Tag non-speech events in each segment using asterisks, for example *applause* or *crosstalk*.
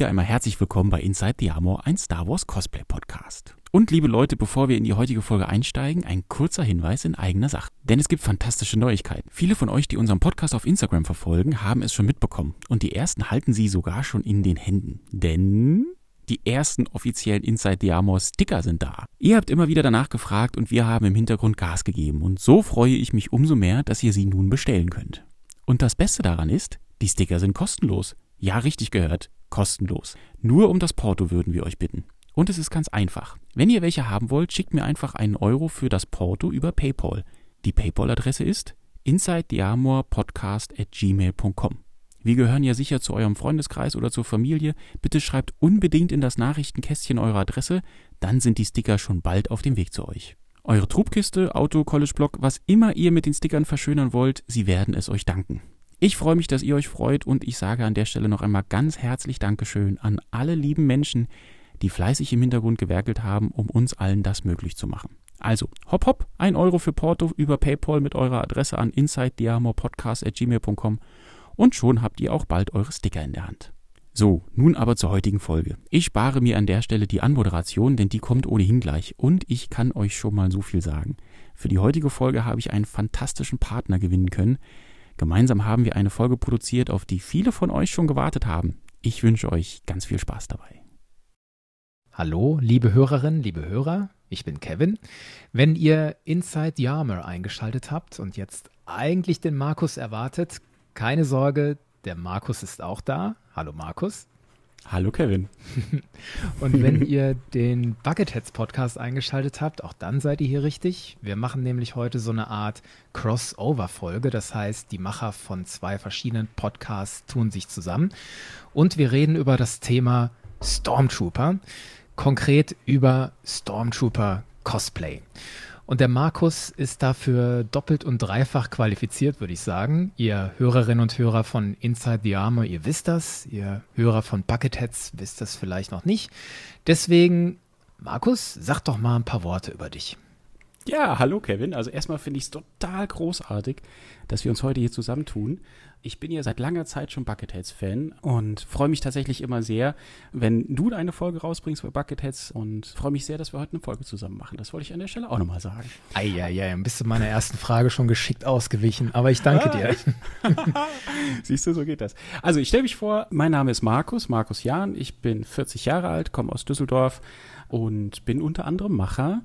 Wieder einmal herzlich willkommen bei Inside the Armor, ein Star Wars Cosplay Podcast. Und liebe Leute, bevor wir in die heutige Folge einsteigen, ein kurzer Hinweis in eigener Sache. Denn es gibt fantastische Neuigkeiten. Viele von euch, die unseren Podcast auf Instagram verfolgen, haben es schon mitbekommen. Und die ersten halten sie sogar schon in den Händen. Denn die ersten offiziellen Inside the Armor Sticker sind da. Ihr habt immer wieder danach gefragt und wir haben im Hintergrund Gas gegeben. Und so freue ich mich umso mehr, dass ihr sie nun bestellen könnt. Und das Beste daran ist, die Sticker sind kostenlos. Ja, richtig gehört, kostenlos. Nur um das Porto würden wir euch bitten. Und es ist ganz einfach. Wenn ihr welche haben wollt, schickt mir einfach einen Euro für das Porto über PayPal. Die PayPal-Adresse ist insidethearmorpodcast@gmail.com. Wir gehören ja sicher zu eurem Freundeskreis oder zur Familie. Bitte schreibt unbedingt in das Nachrichtenkästchen eure Adresse, dann sind die Sticker schon bald auf dem Weg zu euch. Eure Trubkiste, Auto, College-Blog, was immer ihr mit den Stickern verschönern wollt, sie werden es euch danken. Ich freue mich, dass ihr euch freut und ich sage an der Stelle noch einmal ganz herzlich Dankeschön an alle lieben Menschen, die fleißig im Hintergrund gewerkelt haben, um uns allen das möglich zu machen. Also, hopp hopp, ein Euro für Porto über PayPal mit eurer Adresse an insidediamorpodcast.gmail.com und schon habt ihr auch bald eure Sticker in der Hand. So, nun aber zur heutigen Folge. Ich spare mir an der Stelle die Anmoderation, denn die kommt ohnehin gleich und ich kann euch schon mal so viel sagen. Für die heutige Folge habe ich einen fantastischen Partner gewinnen können. Gemeinsam haben wir eine Folge produziert, auf die viele von euch schon gewartet haben. Ich wünsche euch ganz viel Spaß dabei. Hallo, liebe Hörerinnen, liebe Hörer, ich bin Kevin. Wenn ihr Inside the eingeschaltet habt und jetzt eigentlich den Markus erwartet, keine Sorge, der Markus ist auch da. Hallo Markus. Hallo Kevin. *laughs* und wenn ihr den Bucketheads Podcast eingeschaltet habt, auch dann seid ihr hier richtig. Wir machen nämlich heute so eine Art Crossover-Folge. Das heißt, die Macher von zwei verschiedenen Podcasts tun sich zusammen. Und wir reden über das Thema Stormtrooper konkret über Stormtrooper Cosplay. Und der Markus ist dafür doppelt und dreifach qualifiziert, würde ich sagen. Ihr Hörerinnen und Hörer von Inside the Armor, ihr wisst das. Ihr Hörer von Bucketheads wisst das vielleicht noch nicht. Deswegen, Markus, sag doch mal ein paar Worte über dich. Ja, hallo Kevin. Also erstmal finde ich es total großartig, dass wir uns heute hier zusammentun. Ich bin ja seit langer Zeit schon Bucketheads-Fan und freue mich tatsächlich immer sehr, wenn du eine Folge rausbringst bei Bucketheads und freue mich sehr, dass wir heute eine Folge zusammen machen. Das wollte ich an der Stelle auch nochmal sagen. Eieiei, bist du meiner ersten Frage schon geschickt ausgewichen, aber ich danke dir. *laughs* Siehst du, so geht das. Also ich stelle mich vor, mein Name ist Markus, Markus Jahn, ich bin 40 Jahre alt, komme aus Düsseldorf und bin unter anderem Macher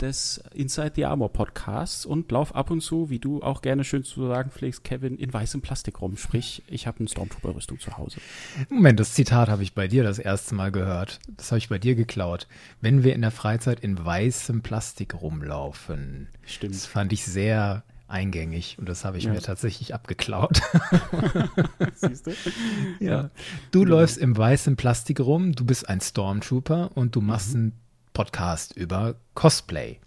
des Inside the Armor Podcasts und lauf ab und zu, wie du auch gerne schön zu sagen pflegst, Kevin, in weißem Plastik rum. Sprich, ich habe eine Stormtrooper-Rüstung zu Hause. Moment, das Zitat habe ich bei dir das erste Mal gehört. Das habe ich bei dir geklaut. Wenn wir in der Freizeit in weißem Plastik rumlaufen. Stimmt. Das fand ich sehr eingängig und das habe ich ja. mir tatsächlich abgeklaut. *laughs* Siehst du? Ja. Du ja. läufst im weißen Plastik rum, du bist ein Stormtrooper und du machst mhm. einen Podcast über Cosplay.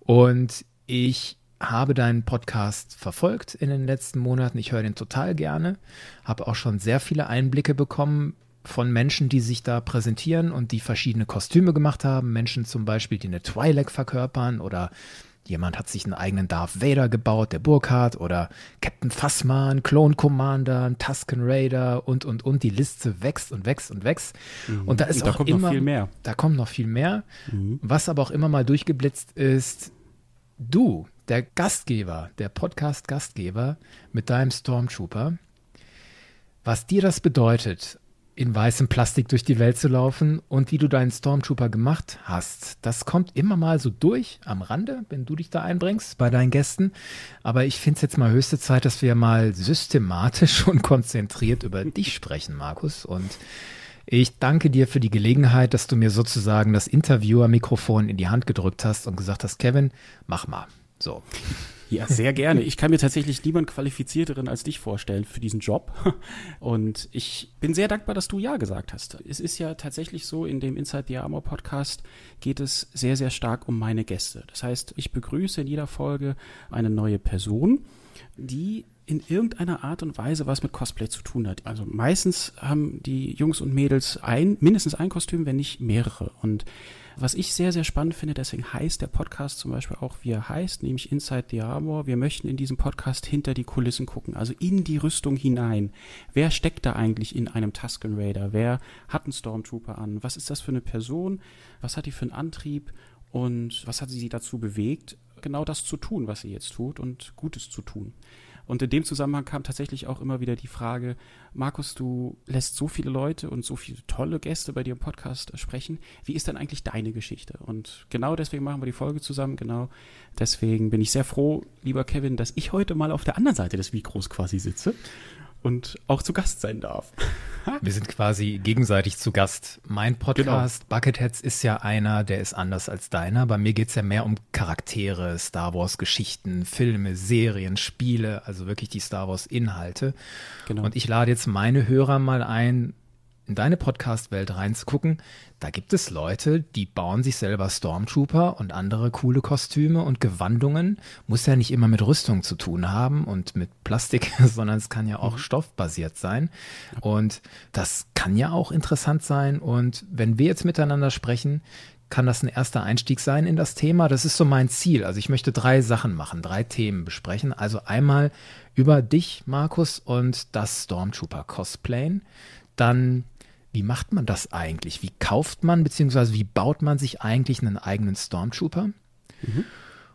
Und ich habe deinen Podcast verfolgt in den letzten Monaten. Ich höre den total gerne, habe auch schon sehr viele Einblicke bekommen von Menschen, die sich da präsentieren und die verschiedene Kostüme gemacht haben. Menschen zum Beispiel, die eine Twi'lek verkörpern oder Jemand hat sich einen eigenen Darth Vader gebaut, der Burkhardt, oder Captain ein Clone Commander, ein Tusken Raider und, und, und. Die Liste wächst und wächst und wächst. Mhm. Und da ist und da auch kommt immer, noch viel mehr. Da kommt noch viel mehr. Mhm. Was aber auch immer mal durchgeblitzt ist, du, der Gastgeber, der Podcast-Gastgeber mit deinem Stormtrooper, was dir das bedeutet, in weißem Plastik durch die Welt zu laufen und wie du deinen Stormtrooper gemacht hast. Das kommt immer mal so durch am Rande, wenn du dich da einbringst bei deinen Gästen. Aber ich finde es jetzt mal höchste Zeit, dass wir mal systematisch *laughs* und konzentriert über dich sprechen, Markus. Und ich danke dir für die Gelegenheit, dass du mir sozusagen das Interviewer-Mikrofon in die Hand gedrückt hast und gesagt hast, Kevin, mach mal. So. Ja, sehr gerne. Ich kann mir tatsächlich niemand qualifizierteren als dich vorstellen für diesen Job. Und ich bin sehr dankbar, dass du Ja gesagt hast. Es ist ja tatsächlich so, in dem Inside the Armor Podcast geht es sehr, sehr stark um meine Gäste. Das heißt, ich begrüße in jeder Folge eine neue Person, die in irgendeiner Art und Weise was mit Cosplay zu tun hat. Also meistens haben die Jungs und Mädels ein, mindestens ein Kostüm, wenn nicht mehrere. Und was ich sehr, sehr spannend finde, deswegen heißt der Podcast zum Beispiel auch, wie er heißt, nämlich Inside the Armor. Wir möchten in diesem Podcast hinter die Kulissen gucken, also in die Rüstung hinein. Wer steckt da eigentlich in einem Tusken Raider? Wer hat einen Stormtrooper an? Was ist das für eine Person? Was hat die für einen Antrieb? Und was hat sie dazu bewegt, genau das zu tun, was sie jetzt tut und Gutes zu tun? Und in dem Zusammenhang kam tatsächlich auch immer wieder die Frage, Markus, du lässt so viele Leute und so viele tolle Gäste bei dir im Podcast sprechen. Wie ist denn eigentlich deine Geschichte? Und genau deswegen machen wir die Folge zusammen. Genau deswegen bin ich sehr froh, lieber Kevin, dass ich heute mal auf der anderen Seite des Mikros quasi sitze und auch zu Gast sein darf. *laughs* Wir sind quasi gegenseitig zu Gast. Mein Podcast genau. Bucketheads ist ja einer, der ist anders als deiner. Bei mir geht's ja mehr um Charaktere, Star Wars Geschichten, Filme, Serien, Spiele, also wirklich die Star Wars Inhalte. Genau. Und ich lade jetzt meine Hörer mal ein, in deine Podcast-Welt reinzugucken, da gibt es Leute, die bauen sich selber Stormtrooper und andere coole Kostüme und Gewandungen. Muss ja nicht immer mit Rüstung zu tun haben und mit Plastik, *laughs* sondern es kann ja auch mhm. stoffbasiert sein. Und das kann ja auch interessant sein. Und wenn wir jetzt miteinander sprechen, kann das ein erster Einstieg sein in das Thema. Das ist so mein Ziel. Also ich möchte drei Sachen machen, drei Themen besprechen. Also einmal über dich, Markus, und das Stormtrooper Cosplayen. Dann wie macht man das eigentlich? Wie kauft man bzw. wie baut man sich eigentlich einen eigenen Stormtrooper? Mhm.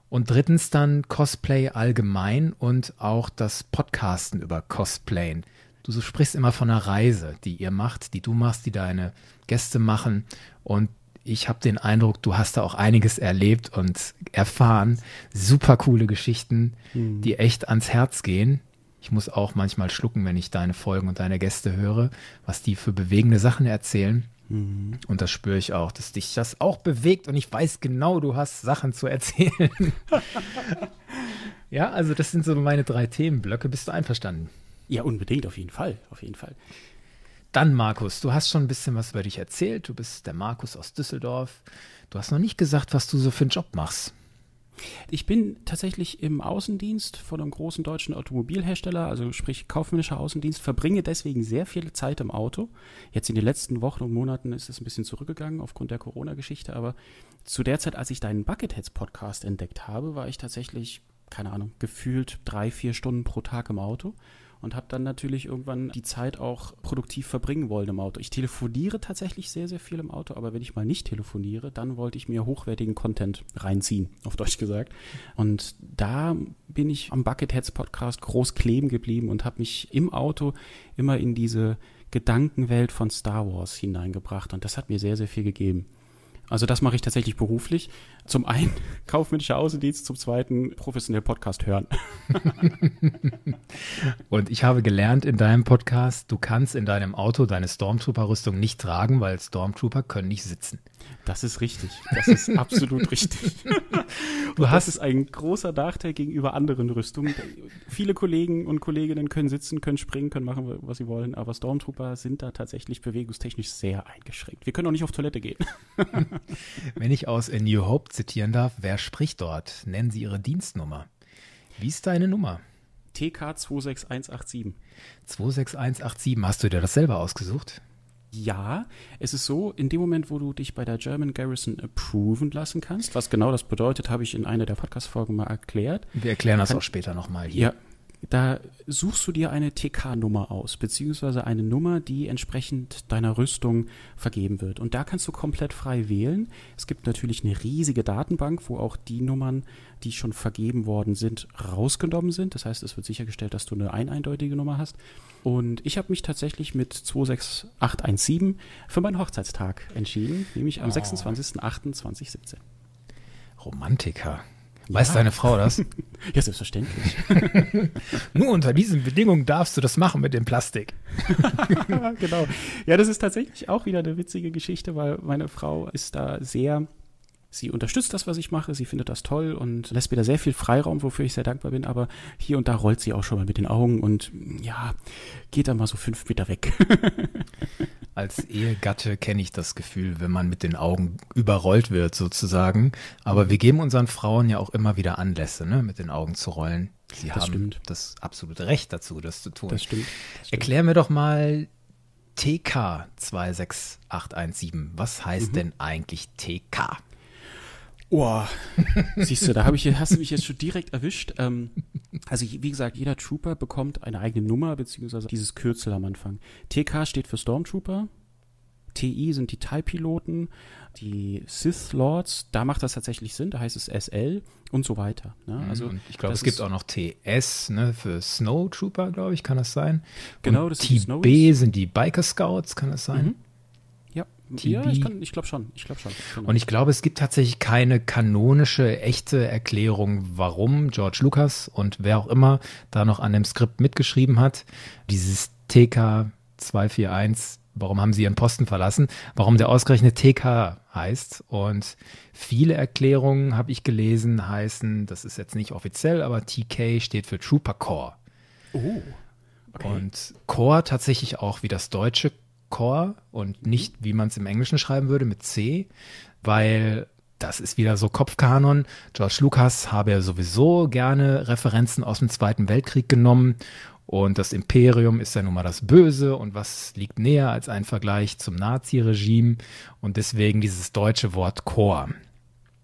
Und drittens dann Cosplay allgemein und auch das Podcasten über Cosplayen. Du so sprichst immer von einer Reise, die ihr macht, die du machst, die deine Gäste machen. Und ich habe den Eindruck, du hast da auch einiges erlebt und erfahren. Super coole Geschichten, mhm. die echt ans Herz gehen. Ich muss auch manchmal schlucken, wenn ich deine Folgen und deine Gäste höre, was die für bewegende Sachen erzählen. Mhm. Und das spüre ich auch, dass dich das auch bewegt und ich weiß genau, du hast Sachen zu erzählen. *laughs* ja, also das sind so meine drei Themenblöcke. Bist du einverstanden? Ja, unbedingt, auf jeden Fall, auf jeden Fall. Dann, Markus, du hast schon ein bisschen was über dich erzählt. Du bist der Markus aus Düsseldorf. Du hast noch nicht gesagt, was du so für einen Job machst. Ich bin tatsächlich im Außendienst von einem großen deutschen Automobilhersteller, also sprich kaufmännischer Außendienst, verbringe deswegen sehr viel Zeit im Auto. Jetzt in den letzten Wochen und Monaten ist es ein bisschen zurückgegangen aufgrund der Corona-Geschichte, aber zu der Zeit, als ich deinen Bucketheads-Podcast entdeckt habe, war ich tatsächlich, keine Ahnung, gefühlt drei, vier Stunden pro Tag im Auto und habe dann natürlich irgendwann die Zeit auch produktiv verbringen wollen im Auto. Ich telefoniere tatsächlich sehr, sehr viel im Auto, aber wenn ich mal nicht telefoniere, dann wollte ich mir hochwertigen Content reinziehen, auf Deutsch gesagt. Und da bin ich am Bucketheads Podcast groß kleben geblieben und habe mich im Auto immer in diese Gedankenwelt von Star Wars hineingebracht und das hat mir sehr, sehr viel gegeben. Also das mache ich tatsächlich beruflich. Zum einen *laughs* kaufmännischer Außendienst, zum zweiten professionell Podcast hören. *laughs* Und ich habe gelernt in deinem Podcast, du kannst in deinem Auto deine Stormtrooper-Rüstung nicht tragen, weil Stormtrooper können nicht sitzen. Das ist richtig. Das ist *laughs* absolut richtig. Du hast es ein großer Nachteil gegenüber anderen Rüstungen. Viele Kollegen und Kolleginnen können sitzen, können springen, können machen, was sie wollen, aber Stormtrooper sind da tatsächlich bewegungstechnisch sehr eingeschränkt. Wir können auch nicht auf Toilette gehen. *laughs* Wenn ich aus A New Hope zitieren darf, wer spricht dort? Nennen Sie Ihre Dienstnummer. Wie ist deine Nummer? TK 26187. 26187. Hast du dir das selber ausgesucht? Ja, es ist so, in dem Moment, wo du dich bei der German Garrison approven lassen kannst, was genau das bedeutet, habe ich in einer der Podcast-Folgen mal erklärt. Wir erklären das kann, auch später nochmal hier. Ja, da suchst du dir eine TK-Nummer aus, beziehungsweise eine Nummer, die entsprechend deiner Rüstung vergeben wird. Und da kannst du komplett frei wählen. Es gibt natürlich eine riesige Datenbank, wo auch die Nummern, die schon vergeben worden sind, rausgenommen sind. Das heißt, es wird sichergestellt, dass du eine eindeutige Nummer hast. Und ich habe mich tatsächlich mit 26817 für meinen Hochzeitstag entschieden, nämlich am oh. 26.08.2017. Romantiker. Weiß ja. deine Frau das? *laughs* ja, selbstverständlich. *laughs* Nur unter diesen Bedingungen darfst du das machen mit dem Plastik. *laughs* genau. Ja, das ist tatsächlich auch wieder eine witzige Geschichte, weil meine Frau ist da sehr sie unterstützt das, was ich mache, sie findet das toll und lässt mir da sehr viel Freiraum, wofür ich sehr dankbar bin, aber hier und da rollt sie auch schon mal mit den Augen und ja, geht dann mal so fünf Meter weg. *laughs* Als Ehegatte kenne ich das Gefühl, wenn man mit den Augen überrollt wird, sozusagen. Aber wir geben unseren Frauen ja auch immer wieder Anlässe, ne, mit den Augen zu rollen. Sie das haben stimmt. das absolute Recht dazu, das zu tun. Das stimmt. Das stimmt. Erklär mir doch mal TK 26817. Was heißt mhm. denn eigentlich TK? Oh, *laughs* siehst du, da habe ich, hast du mich jetzt schon direkt erwischt. Ähm, also wie gesagt, jeder Trooper bekommt eine eigene Nummer beziehungsweise dieses Kürzel am Anfang. TK steht für Stormtrooper. TI sind die TIE-Piloten, die Sith Lords, da macht das tatsächlich Sinn, da heißt es SL und so weiter. Ne? Mhm, also und ich glaube, es gibt auch noch TS ne, für Snowtrooper, glaube ich, kann das sein. Genau, und das sind TB sind die Biker Scouts, kann das sein? Mhm. Ja, ich, ich glaube schon. Ich glaube schon. Genau. Und ich glaube, es gibt tatsächlich keine kanonische, echte Erklärung, warum George Lucas und wer auch immer da noch an dem Skript mitgeschrieben hat, dieses TK 241, warum haben sie ihren Posten verlassen, warum der ausgerechnet TK heißt. Und viele Erklärungen habe ich gelesen, heißen, das ist jetzt nicht offiziell, aber TK steht für Trooper Core. Oh. Okay. Und Core tatsächlich auch wie das deutsche Core und nicht, wie man es im Englischen schreiben würde, mit C, weil das ist wieder so Kopfkanon. George Lucas habe ja sowieso gerne Referenzen aus dem Zweiten Weltkrieg genommen und das Imperium ist ja nun mal das Böse und was liegt näher als ein Vergleich zum Nazi-Regime und deswegen dieses deutsche Wort Core.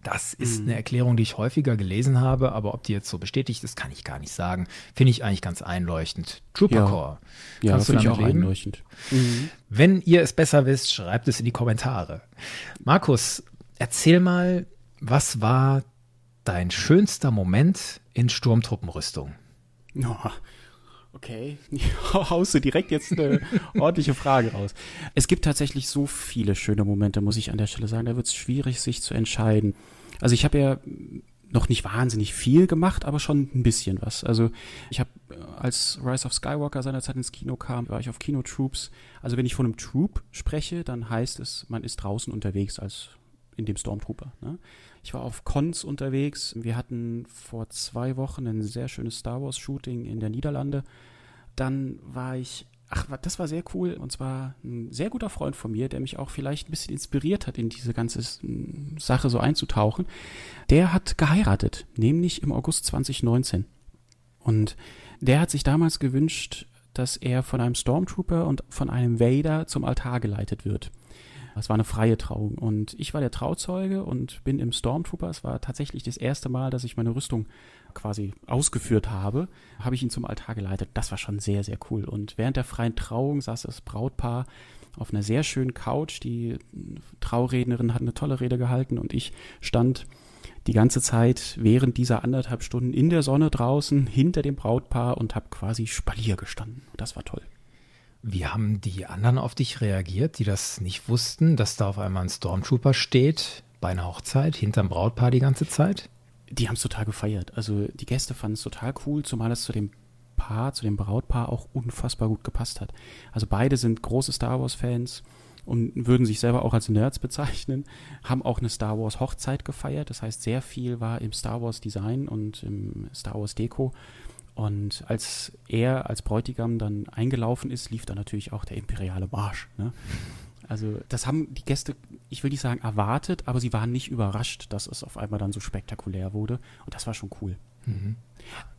Das ist mhm. eine Erklärung, die ich häufiger gelesen habe, aber ob die jetzt so bestätigt ist, kann ich gar nicht sagen. Finde ich eigentlich ganz einleuchtend. Trooper ja. Core. Ja, Kannst du damit ich auch leben? einleuchtend. Mhm. Wenn ihr es besser wisst, schreibt es in die Kommentare. Markus, erzähl mal, was war dein schönster Moment in Sturmtruppenrüstung? Oh, okay, *laughs* haust du direkt jetzt eine ordentliche Frage raus. Es gibt tatsächlich so viele schöne Momente, muss ich an der Stelle sagen. Da wird es schwierig, sich zu entscheiden. Also ich habe ja noch nicht wahnsinnig viel gemacht, aber schon ein bisschen was. Also ich habe, äh, als Rise of Skywalker seinerzeit ins Kino kam, war ich auf Kinotroops. Also wenn ich von einem Troop spreche, dann heißt es, man ist draußen unterwegs als in dem Stormtrooper. Ne? Ich war auf Cons unterwegs. Wir hatten vor zwei Wochen ein sehr schönes Star Wars Shooting in der Niederlande. Dann war ich Ach, das war sehr cool. Und zwar ein sehr guter Freund von mir, der mich auch vielleicht ein bisschen inspiriert hat, in diese ganze Sache so einzutauchen. Der hat geheiratet, nämlich im August 2019. Und der hat sich damals gewünscht, dass er von einem Stormtrooper und von einem Vader zum Altar geleitet wird. Es war eine freie Trauung und ich war der Trauzeuge und bin im Stormtrooper. Es war tatsächlich das erste Mal, dass ich meine Rüstung quasi ausgeführt habe, habe ich ihn zum Altar geleitet. Das war schon sehr, sehr cool. Und während der freien Trauung saß das Brautpaar auf einer sehr schönen Couch. Die Traurednerin hat eine tolle Rede gehalten und ich stand die ganze Zeit während dieser anderthalb Stunden in der Sonne draußen hinter dem Brautpaar und habe quasi Spalier gestanden. Das war toll. Wie haben die anderen auf dich reagiert, die das nicht wussten, dass da auf einmal ein Stormtrooper steht bei einer Hochzeit hinterm Brautpaar die ganze Zeit? Die haben es total gefeiert. Also die Gäste fanden es total cool, zumal es zu dem Paar, zu dem Brautpaar auch unfassbar gut gepasst hat. Also beide sind große Star Wars-Fans und würden sich selber auch als Nerds bezeichnen, haben auch eine Star Wars Hochzeit gefeiert. Das heißt, sehr viel war im Star Wars Design und im Star Wars Deko. Und als er als Bräutigam dann eingelaufen ist, lief da natürlich auch der imperiale Marsch. Ne? Also das haben die Gäste, ich will nicht sagen erwartet, aber sie waren nicht überrascht, dass es auf einmal dann so spektakulär wurde. Und das war schon cool. Mhm.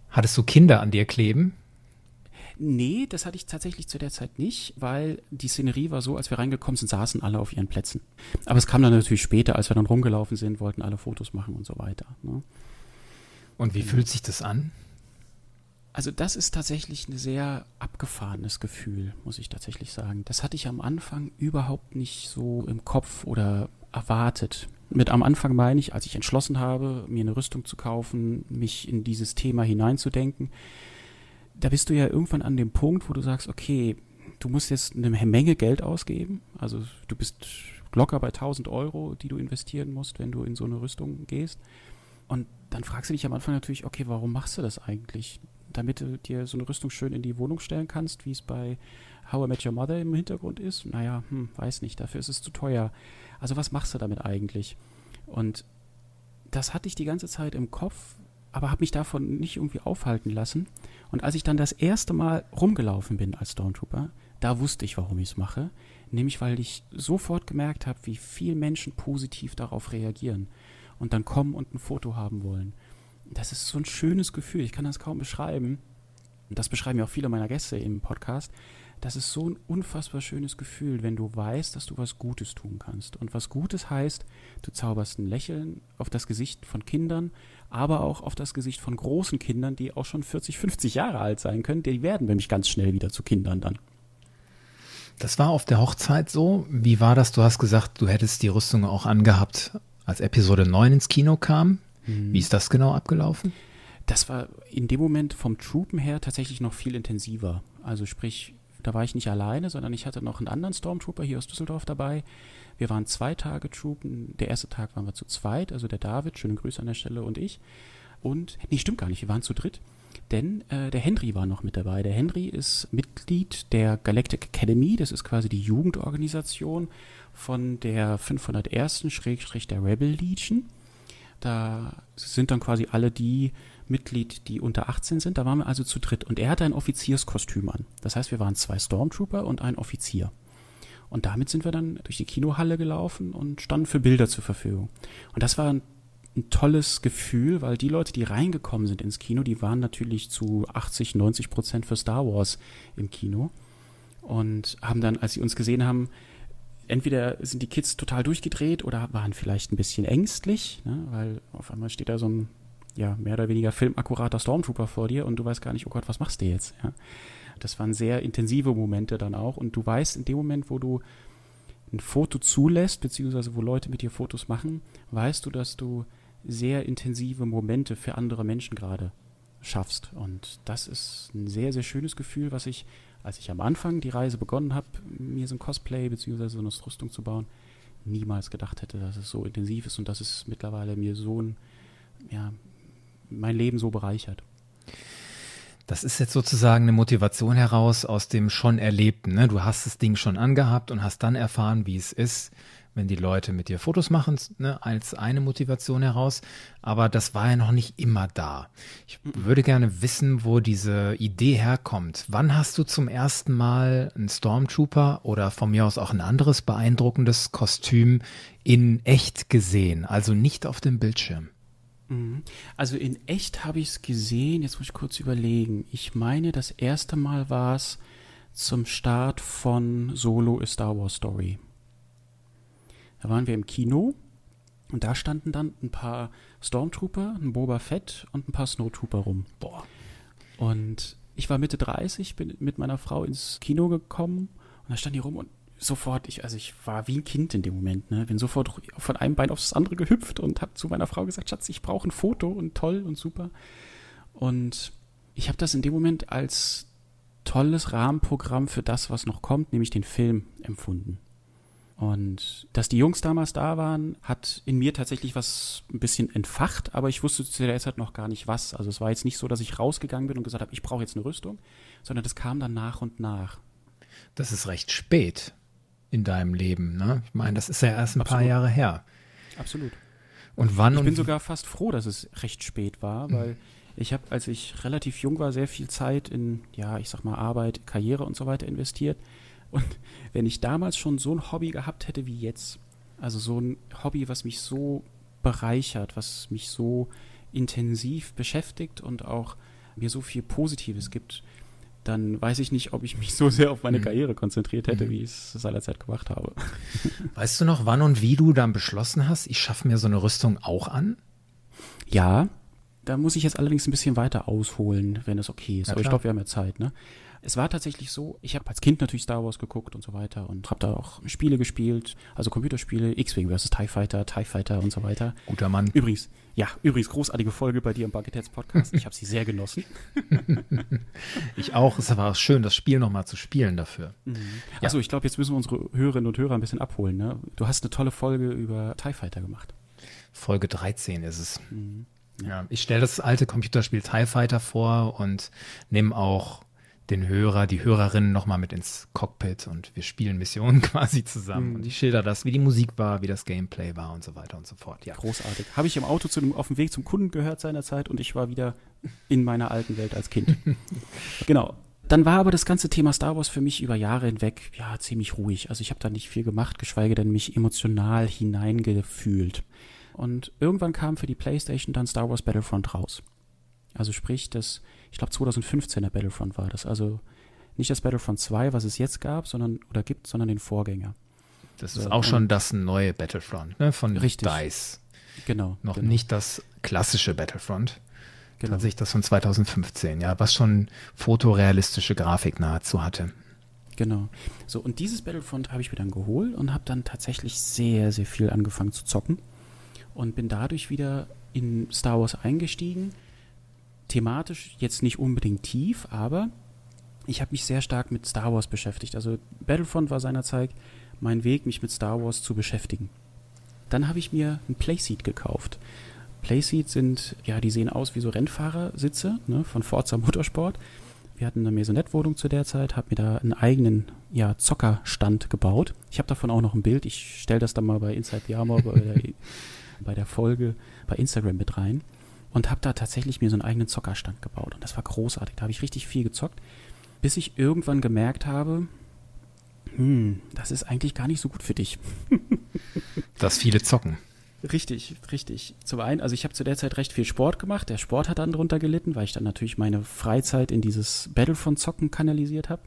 Hattest du Kinder an dir kleben? Nee, das hatte ich tatsächlich zu der Zeit nicht, weil die Szenerie war so, als wir reingekommen sind, saßen alle auf ihren Plätzen. Aber es kam dann natürlich später, als wir dann rumgelaufen sind, wollten alle Fotos machen und so weiter. Ne? Und wie fühlt sich das an? Also das ist tatsächlich ein sehr abgefahrenes Gefühl, muss ich tatsächlich sagen. Das hatte ich am Anfang überhaupt nicht so im Kopf oder erwartet. Mit am Anfang meine ich, als ich entschlossen habe, mir eine Rüstung zu kaufen, mich in dieses Thema hineinzudenken, da bist du ja irgendwann an dem Punkt, wo du sagst, okay, du musst jetzt eine Menge Geld ausgeben. Also du bist locker bei 1000 Euro, die du investieren musst, wenn du in so eine Rüstung gehst. Und dann fragst du dich am Anfang natürlich, okay, warum machst du das eigentlich? Damit du dir so eine Rüstung schön in die Wohnung stellen kannst, wie es bei How I Met Your Mother im Hintergrund ist. Naja, hm, weiß nicht, dafür ist es zu teuer. Also was machst du damit eigentlich? Und das hatte ich die ganze Zeit im Kopf, aber habe mich davon nicht irgendwie aufhalten lassen. Und als ich dann das erste Mal rumgelaufen bin als Stormtrooper, da wusste ich, warum ich es mache. Nämlich, weil ich sofort gemerkt habe, wie viel Menschen positiv darauf reagieren und dann kommen und ein Foto haben wollen. Das ist so ein schönes Gefühl. Ich kann das kaum beschreiben. Und das beschreiben ja auch viele meiner Gäste im Podcast. Das ist so ein unfassbar schönes Gefühl, wenn du weißt, dass du was Gutes tun kannst. Und was Gutes heißt, du zauberst ein Lächeln auf das Gesicht von Kindern, aber auch auf das Gesicht von großen Kindern, die auch schon 40, 50 Jahre alt sein können. Die werden nämlich ganz schnell wieder zu Kindern dann. Das war auf der Hochzeit so. Wie war das? Du hast gesagt, du hättest die Rüstung auch angehabt, als Episode 9 ins Kino kam. Mhm. Wie ist das genau abgelaufen? Das war in dem Moment vom Troopen her tatsächlich noch viel intensiver. Also sprich, da war ich nicht alleine, sondern ich hatte noch einen anderen Stormtrooper hier aus Düsseldorf dabei. Wir waren zwei Tage Troopen. Der erste Tag waren wir zu zweit, also der David, schöne Grüße an der Stelle und ich. Und, nee, stimmt gar nicht, wir waren zu dritt. Denn äh, der Henry war noch mit dabei. Der Henry ist Mitglied der Galactic Academy. Das ist quasi die Jugendorganisation von der 501. Schrägstrich der Rebel Legion. Da sind dann quasi alle die Mitglied, die unter 18 sind. Da waren wir also zu dritt. Und er hatte ein Offizierskostüm an. Das heißt, wir waren zwei Stormtrooper und ein Offizier. Und damit sind wir dann durch die Kinohalle gelaufen und standen für Bilder zur Verfügung. Und das war ein ein tolles Gefühl, weil die Leute, die reingekommen sind ins Kino, die waren natürlich zu 80, 90 Prozent für Star Wars im Kino und haben dann, als sie uns gesehen haben, entweder sind die Kids total durchgedreht oder waren vielleicht ein bisschen ängstlich, ne, weil auf einmal steht da so ein ja, mehr oder weniger filmakkurater Stormtrooper vor dir und du weißt gar nicht, oh Gott, was machst du jetzt? Ja. Das waren sehr intensive Momente dann auch und du weißt in dem Moment, wo du ein Foto zulässt, beziehungsweise wo Leute mit dir Fotos machen, weißt du, dass du sehr intensive Momente für andere Menschen gerade schaffst. Und das ist ein sehr, sehr schönes Gefühl, was ich, als ich am Anfang die Reise begonnen habe, mir so ein Cosplay bzw. so eine Rüstung zu bauen, niemals gedacht hätte, dass es so intensiv ist und dass es mittlerweile mir so ein, ja, mein Leben so bereichert. Das ist jetzt sozusagen eine Motivation heraus aus dem schon Erlebten. Ne? Du hast das Ding schon angehabt und hast dann erfahren, wie es ist, wenn die Leute mit dir Fotos machen, ne, als eine Motivation heraus. Aber das war ja noch nicht immer da. Ich würde gerne wissen, wo diese Idee herkommt. Wann hast du zum ersten Mal einen Stormtrooper oder von mir aus auch ein anderes beeindruckendes Kostüm in echt gesehen? Also nicht auf dem Bildschirm. Mhm. Also in echt habe ich es gesehen, jetzt muss ich kurz überlegen. Ich meine, das erste Mal war es zum Start von Solo A Star Wars Story. Da waren wir im Kino und da standen dann ein paar Stormtrooper, ein Boba Fett und ein paar Snowtrooper rum. Boah. Und ich war Mitte 30, bin mit meiner Frau ins Kino gekommen und da stand die rum und sofort, ich, also ich war wie ein Kind in dem Moment, ne? Bin sofort von einem Bein aufs andere gehüpft und habe zu meiner Frau gesagt, Schatz, ich brauche ein Foto und toll und super. Und ich habe das in dem Moment als tolles Rahmenprogramm für das, was noch kommt, nämlich den Film empfunden. Und dass die Jungs damals da waren, hat in mir tatsächlich was ein bisschen entfacht, aber ich wusste zu der Zeit noch gar nicht was. Also es war jetzt nicht so, dass ich rausgegangen bin und gesagt habe, ich brauche jetzt eine Rüstung, sondern das kam dann nach und nach. Das ist recht spät in deinem Leben, ne? Ich meine, das ist ja erst ein Absolut. paar Jahre her. Absolut. Und wann? Ich bin sogar fast froh, dass es recht spät war, mhm. weil ich habe, als ich relativ jung war, sehr viel Zeit in, ja, ich sag mal, Arbeit, Karriere und so weiter investiert. Und wenn ich damals schon so ein Hobby gehabt hätte wie jetzt, also so ein Hobby, was mich so bereichert, was mich so intensiv beschäftigt und auch mir so viel Positives gibt, dann weiß ich nicht, ob ich mich so sehr auf meine mhm. Karriere konzentriert hätte, mhm. wie ich es seinerzeit gemacht habe. *laughs* Weißt du noch, wann und wie du dann beschlossen hast, ich schaffe mir so eine Rüstung auch an? Ja, da muss ich jetzt allerdings ein bisschen weiter ausholen, wenn es okay ist. Ja, Aber ich glaube, wir haben ja Zeit, ne? Es war tatsächlich so, ich habe als Kind natürlich Star Wars geguckt und so weiter und habe da auch Spiele gespielt, also Computerspiele, X-Wing vs. TIE Fighter, TIE Fighter und so weiter. Guter Mann. Übrigens, ja, übrigens großartige Folge bei dir im Bucketheads Podcast. Ich habe sie sehr genossen. *laughs* ich auch. Es war schön, das Spiel nochmal zu spielen dafür. Mhm. Ja. Achso, ich glaube, jetzt müssen wir unsere Hörerinnen und Hörer ein bisschen abholen. Ne? Du hast eine tolle Folge über TIE Fighter gemacht. Folge 13 ist es. Mhm. Ja, ich stelle das alte Computerspiel TIE Fighter vor und nehme auch den Hörer, die Hörerinnen nochmal mit ins Cockpit und wir spielen Missionen *laughs* quasi zusammen. Mhm. Und ich schilder das, wie die Musik war, wie das Gameplay war und so weiter und so fort. Ja. Großartig. Habe ich im Auto zu dem, auf dem Weg zum Kunden gehört seinerzeit und ich war wieder in meiner alten Welt als Kind. *laughs* genau. Dann war aber das ganze Thema Star Wars für mich über Jahre hinweg ja ziemlich ruhig. Also ich habe da nicht viel gemacht, geschweige denn mich emotional hineingefühlt. Und irgendwann kam für die PlayStation dann Star Wars Battlefront raus. Also sprich, das, ich glaube 2015er Battlefront war das. Also nicht das Battlefront 2, was es jetzt gab, sondern oder gibt, sondern den Vorgänger. Das ist so, auch schon das neue Battlefront, ne? Von richtig. DICE. Genau. Noch genau. nicht das klassische Battlefront. Genau. Tatsächlich das von 2015, ja, was schon fotorealistische Grafik nahezu hatte. Genau. So, und dieses Battlefront habe ich mir dann geholt und habe dann tatsächlich sehr, sehr viel angefangen zu zocken und bin dadurch wieder in Star Wars eingestiegen. Thematisch jetzt nicht unbedingt tief, aber ich habe mich sehr stark mit Star Wars beschäftigt. Also Battlefront war seinerzeit mein Weg, mich mit Star Wars zu beschäftigen. Dann habe ich mir ein Playseat gekauft. Playseats sind, ja, die sehen aus wie so Rennfahrersitze ne, von Forza Motorsport. Wir hatten eine Maisonette-Wohnung zu der Zeit, habe mir da einen eigenen ja, Zockerstand gebaut. Ich habe davon auch noch ein Bild. Ich stelle das dann mal bei Inside the Armor, bei, der, *laughs* bei der Folge bei Instagram mit rein. Und habe da tatsächlich mir so einen eigenen Zockerstand gebaut. Und das war großartig. Da habe ich richtig viel gezockt, bis ich irgendwann gemerkt habe, hm, das ist eigentlich gar nicht so gut für dich. *laughs* Dass viele zocken. Richtig, richtig. Zum einen, also ich habe zu der Zeit recht viel Sport gemacht. Der Sport hat dann drunter gelitten, weil ich dann natürlich meine Freizeit in dieses Battlefront-Zocken kanalisiert habe.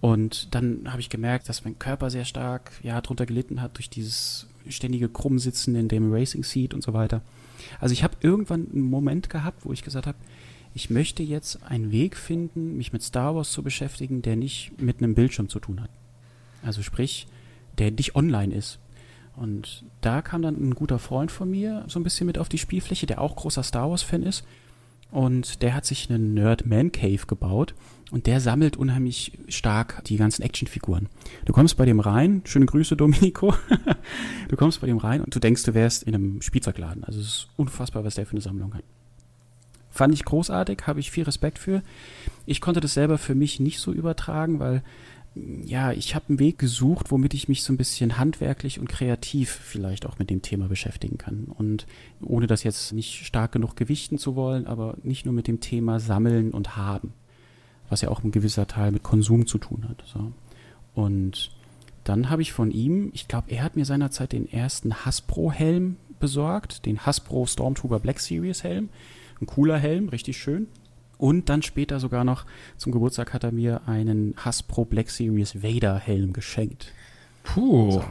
Und dann habe ich gemerkt, dass mein Körper sehr stark ja, drunter gelitten hat durch dieses ständige Krummsitzen in dem Racing Seat und so weiter. Also ich habe irgendwann einen Moment gehabt, wo ich gesagt habe, ich möchte jetzt einen Weg finden, mich mit Star Wars zu beschäftigen, der nicht mit einem Bildschirm zu tun hat. Also sprich, der nicht online ist. Und da kam dann ein guter Freund von mir so ein bisschen mit auf die Spielfläche, der auch großer Star Wars-Fan ist. Und der hat sich einen Nerd Man Cave gebaut und der sammelt unheimlich stark die ganzen Actionfiguren. Du kommst bei dem rein, schöne Grüße Domenico. *laughs* du kommst bei dem rein und du denkst, du wärst in einem Spielzeugladen. Also es ist unfassbar, was der für eine Sammlung hat. Fand ich großartig, habe ich viel Respekt für. Ich konnte das selber für mich nicht so übertragen, weil ja, ich habe einen Weg gesucht, womit ich mich so ein bisschen handwerklich und kreativ vielleicht auch mit dem Thema beschäftigen kann. Und ohne das jetzt nicht stark genug gewichten zu wollen, aber nicht nur mit dem Thema Sammeln und Haben, was ja auch ein gewisser Teil mit Konsum zu tun hat. So. Und dann habe ich von ihm, ich glaube, er hat mir seinerzeit den ersten Hasbro-Helm besorgt, den Hasbro Stormtrooper Black Series Helm. Ein cooler Helm, richtig schön. Und dann später sogar noch zum Geburtstag hat er mir einen Hasbro Black Series Vader Helm geschenkt. Puh. So.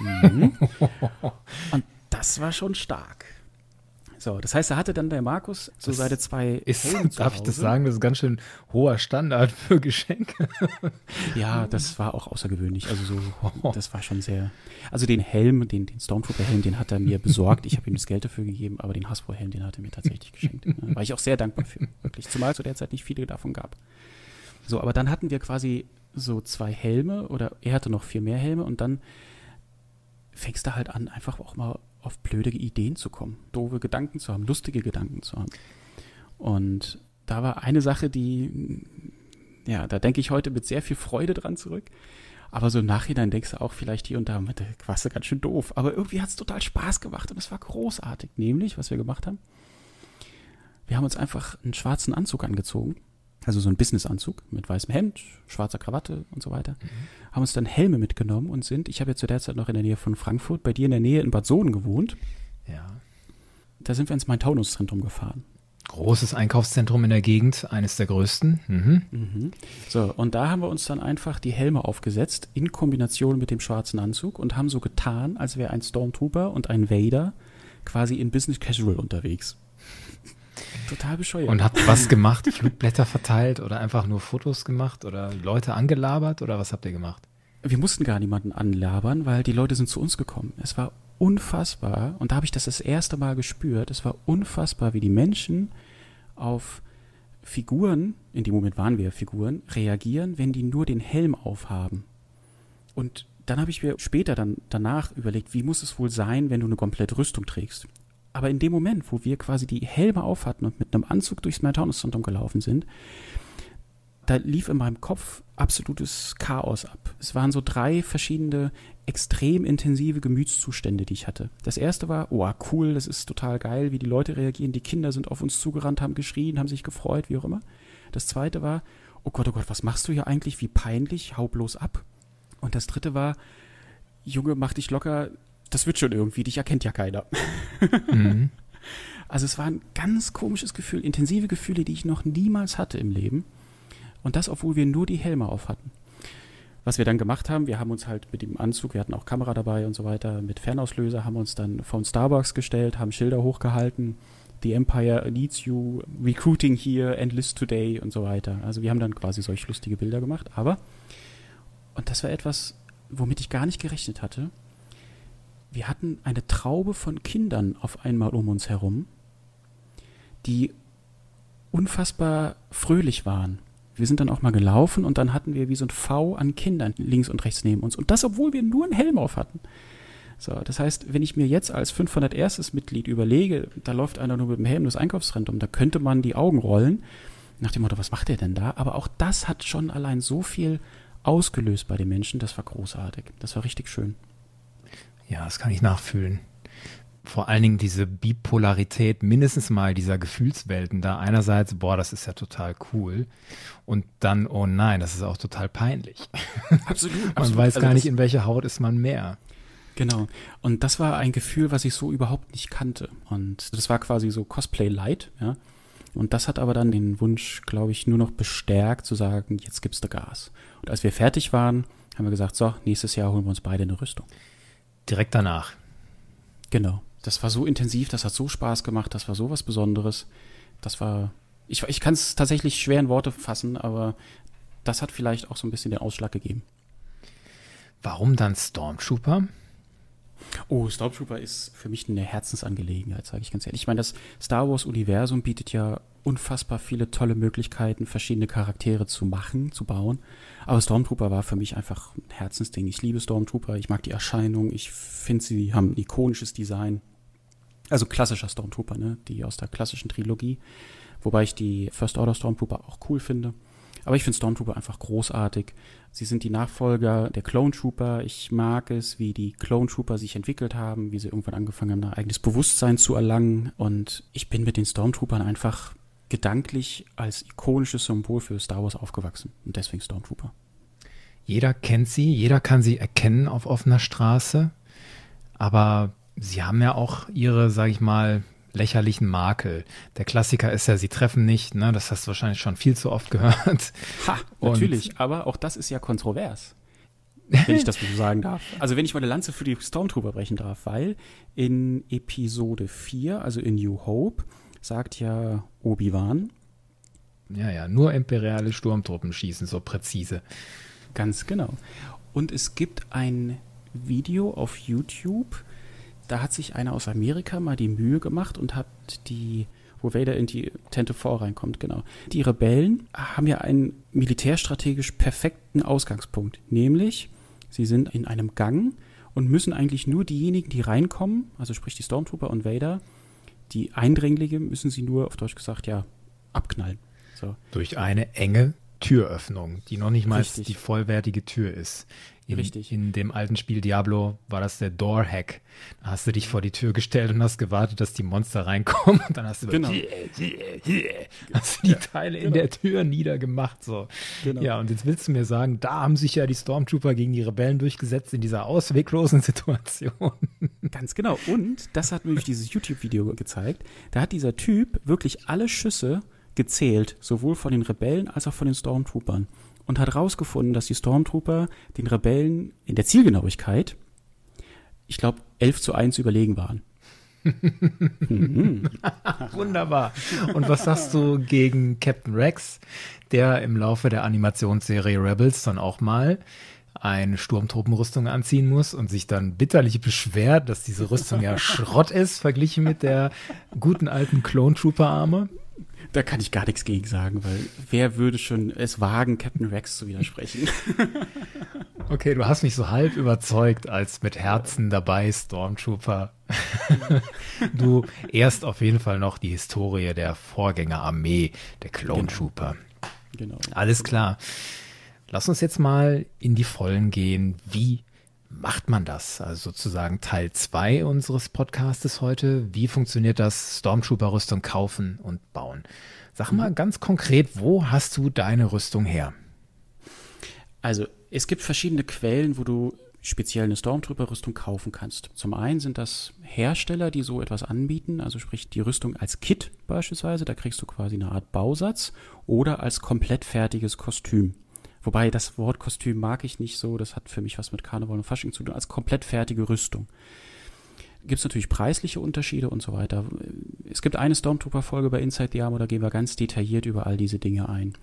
Mhm. Und das war schon stark. So, das heißt, er hatte dann der Markus so das seine zwei ist, Darf ich das sagen? Das ist ganz schön hoher Standard für Geschenke. *laughs* ja, das war auch außergewöhnlich. Also so, das war schon sehr. Also den Helm, den, den Stormtrooper-Helm, den hat er mir besorgt. Ich habe ihm das Geld dafür gegeben, aber den Hasbro-Helm, den hat er mir tatsächlich geschenkt. Da war ich auch sehr dankbar für. Wirklich. Zumal zu der Zeit nicht viele davon gab. So, aber dann hatten wir quasi so zwei Helme oder er hatte noch viel mehr Helme und dann fängst du halt an, einfach auch mal auf blöde Ideen zu kommen, doofe Gedanken zu haben, lustige Gedanken zu haben. Und da war eine Sache, die, ja, da denke ich heute mit sehr viel Freude dran zurück. Aber so im Nachhinein denkst du auch vielleicht hier und da, warst du ganz schön doof. Aber irgendwie hat es total Spaß gemacht und es war großartig. Nämlich, was wir gemacht haben, wir haben uns einfach einen schwarzen Anzug angezogen also so ein Businessanzug mit weißem Hemd, schwarzer Krawatte und so weiter, mhm. haben uns dann Helme mitgenommen und sind, ich habe ja zu der Zeit noch in der Nähe von Frankfurt, bei dir in der Nähe in Bad Sohn gewohnt. Ja. Da sind wir ins Main-Taunus-Zentrum gefahren. Großes Einkaufszentrum in der Gegend, eines der größten. Mhm. Mhm. So, und da haben wir uns dann einfach die Helme aufgesetzt in Kombination mit dem schwarzen Anzug und haben so getan, als wäre ein Stormtrooper und ein Vader quasi in Business Casual unterwegs. Total bescheuert. Und habt was gemacht? Flugblätter verteilt oder einfach nur Fotos gemacht oder Leute angelabert oder was habt ihr gemacht? Wir mussten gar niemanden anlabern, weil die Leute sind zu uns gekommen. Es war unfassbar und da habe ich das das erste Mal gespürt. Es war unfassbar, wie die Menschen auf Figuren, in dem Moment waren wir Figuren, reagieren, wenn die nur den Helm aufhaben. Und dann habe ich mir später dann danach überlegt, wie muss es wohl sein, wenn du eine komplette Rüstung trägst? Aber in dem Moment, wo wir quasi die Helme auf hatten und mit einem Anzug durchs Meertaunus-Zentrum gelaufen sind, da lief in meinem Kopf absolutes Chaos ab. Es waren so drei verschiedene extrem intensive Gemütszustände, die ich hatte. Das erste war, oh cool, das ist total geil, wie die Leute reagieren. Die Kinder sind auf uns zugerannt, haben geschrien, haben sich gefreut, wie auch immer. Das zweite war, oh Gott, oh Gott, was machst du hier eigentlich? Wie peinlich, hau bloß ab. Und das dritte war, Junge, mach dich locker, das wird schon irgendwie, dich erkennt ja keiner. Mhm. *laughs* Also es war ein ganz komisches Gefühl, intensive Gefühle, die ich noch niemals hatte im Leben. Und das, obwohl wir nur die Helme auf hatten. Was wir dann gemacht haben, wir haben uns halt mit dem Anzug, wir hatten auch Kamera dabei und so weiter, mit Fernauslöser haben uns dann vor Starbucks gestellt, haben Schilder hochgehalten, The Empire needs you, recruiting here, enlist today und so weiter. Also wir haben dann quasi solch lustige Bilder gemacht, aber, und das war etwas, womit ich gar nicht gerechnet hatte, wir hatten eine Traube von Kindern auf einmal um uns herum, die unfassbar fröhlich waren. Wir sind dann auch mal gelaufen und dann hatten wir wie so ein V an Kindern links und rechts neben uns. Und das, obwohl wir nur einen Helm auf hatten. So, das heißt, wenn ich mir jetzt als 501. Mitglied überlege, da läuft einer nur mit dem Helm das Einkaufsrent um, da könnte man die Augen rollen. Nach dem Motto, was macht der denn da? Aber auch das hat schon allein so viel ausgelöst bei den Menschen. Das war großartig. Das war richtig schön. Ja, das kann ich nachfühlen vor allen Dingen diese Bipolarität mindestens mal dieser Gefühlswelten da. Einerseits, boah, das ist ja total cool. Und dann, oh nein, das ist auch total peinlich. Absolut. *laughs* man absolut. weiß also gar nicht, in welcher Haut ist man mehr. Genau. Und das war ein Gefühl, was ich so überhaupt nicht kannte. Und das war quasi so Cosplay Light, ja. Und das hat aber dann den Wunsch, glaube ich, nur noch bestärkt zu sagen, jetzt gibst du Gas. Und als wir fertig waren, haben wir gesagt, so, nächstes Jahr holen wir uns beide eine Rüstung. Direkt danach. Genau das war so intensiv, das hat so Spaß gemacht, das war so was Besonderes. Das war, ich, ich kann es tatsächlich schwer in Worte fassen, aber das hat vielleicht auch so ein bisschen den Ausschlag gegeben. Warum dann Stormtrooper? Oh, Stormtrooper ist für mich eine Herzensangelegenheit, sage ich ganz ehrlich. Ich meine, das Star Wars-Universum bietet ja unfassbar viele tolle Möglichkeiten, verschiedene Charaktere zu machen, zu bauen. Aber Stormtrooper war für mich einfach ein Herzensding. Ich liebe Stormtrooper, ich mag die Erscheinung, ich finde, sie haben ein ikonisches Design. Also klassischer Stormtrooper, ne? Die aus der klassischen Trilogie. Wobei ich die First Order Stormtrooper auch cool finde. Aber ich finde Stormtrooper einfach großartig. Sie sind die Nachfolger der Clone Trooper. Ich mag es, wie die Clone Trooper sich entwickelt haben, wie sie irgendwann angefangen haben, ein eigenes Bewusstsein zu erlangen. Und ich bin mit den Stormtroopern einfach gedanklich als ikonisches Symbol für Star Wars aufgewachsen. Und deswegen Stormtrooper. Jeder kennt sie, jeder kann sie erkennen auf offener Straße. Aber sie haben ja auch ihre, sag ich mal, lächerlichen Makel. Der Klassiker ist ja, sie treffen nicht, ne? Das hast du wahrscheinlich schon viel zu oft *laughs* gehört. Ha, natürlich, Und, aber auch das ist ja kontrovers. wenn ich das so sagen darf. *laughs* Also wenn ich mal eine Lanze für die Stormtrooper brechen darf, weil in Episode 4, also in New Hope, sagt ja Obi-Wan. Ja, ja, nur imperiale Sturmtruppen schießen so präzise. Ganz genau. Und es gibt ein Video auf YouTube, da hat sich einer aus Amerika mal die Mühe gemacht und hat die, wo Vader in die Tente 4 reinkommt, genau. Die Rebellen haben ja einen militärstrategisch perfekten Ausgangspunkt, nämlich sie sind in einem Gang und müssen eigentlich nur diejenigen, die reinkommen, also sprich die Stormtrooper und Vader, die Eindringlinge müssen sie nur, auf Deutsch gesagt, ja, abknallen. So. Durch eine enge Türöffnung, die noch nicht mal Richtig. die vollwertige Tür ist. In, Richtig. In dem alten Spiel Diablo war das der Door-Hack. Da hast du dich vor die Tür gestellt und hast gewartet, dass die Monster reinkommen. Und dann hast du, genau. hast du die Teile genau. in der Tür niedergemacht. So. Genau. Ja, und jetzt willst du mir sagen, da haben sich ja die Stormtrooper gegen die Rebellen durchgesetzt in dieser ausweglosen Situation. Ganz genau. Und das hat nämlich dieses YouTube-Video gezeigt. Da hat dieser Typ wirklich alle Schüsse gezählt, sowohl von den Rebellen als auch von den Stormtroopern und hat herausgefunden, dass die Stormtrooper den Rebellen in der Zielgenauigkeit, ich glaube, 11 zu 1 überlegen waren. *laughs* mhm. Wunderbar. Und was sagst du gegen Captain Rex, der im Laufe der Animationsserie Rebels dann auch mal eine Sturmtruppenrüstung anziehen muss und sich dann bitterlich beschwert, dass diese Rüstung ja *laughs* Schrott ist, verglichen mit der guten alten Clone Trooper Arme? Da kann ich gar nichts gegen sagen, weil wer würde schon es wagen, Captain Rex zu widersprechen? *laughs* okay, du hast mich so halb überzeugt als mit Herzen dabei Stormtrooper. *laughs* du erst auf jeden Fall noch die Historie der Vorgängerarmee, der Clone genau. Trooper. Genau. Alles klar. Lass uns jetzt mal in die Vollen gehen. Wie macht man das? Also sozusagen Teil 2 unseres Podcastes heute. Wie funktioniert das Stormtrooper-Rüstung kaufen und bauen? Sag mal ganz konkret, wo hast du deine Rüstung her? Also es gibt verschiedene Quellen, wo du speziell eine Stormtrooper-Rüstung kaufen kannst. Zum einen sind das Hersteller, die so etwas anbieten, also sprich die Rüstung als Kit beispielsweise, da kriegst du quasi eine Art Bausatz oder als komplett fertiges Kostüm. Wobei das Wort Kostüm mag ich nicht so, das hat für mich was mit Karneval und Fasching zu tun, als komplett fertige Rüstung. Gibt es natürlich preisliche Unterschiede und so weiter. Es gibt eine Stormtrooper-Folge bei Inside the Armor, da gehen wir ganz detailliert über all diese Dinge ein.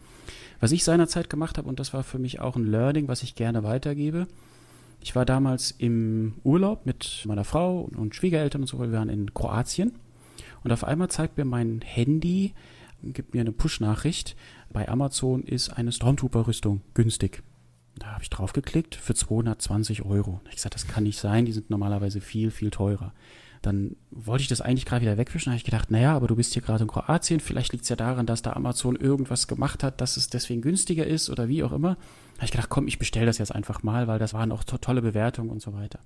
Was ich seinerzeit gemacht habe, und das war für mich auch ein Learning, was ich gerne weitergebe, ich war damals im Urlaub mit meiner Frau und Schwiegereltern und so, weil wir waren in Kroatien. Und auf einmal zeigt mir mein Handy, gibt mir eine Push-Nachricht, bei Amazon ist eine Stormtrooper-Rüstung günstig. Da habe ich draufgeklickt für 220 Euro. Ich gesagt, das kann nicht sein, die sind normalerweise viel, viel teurer. Dann wollte ich das eigentlich gerade wieder wegwischen. Da habe ich gedacht, naja, aber du bist hier gerade in Kroatien, vielleicht liegt es ja daran, dass da Amazon irgendwas gemacht hat, dass es deswegen günstiger ist oder wie auch immer. Da habe ich gedacht, komm, ich bestelle das jetzt einfach mal, weil das waren auch to tolle Bewertungen und so weiter.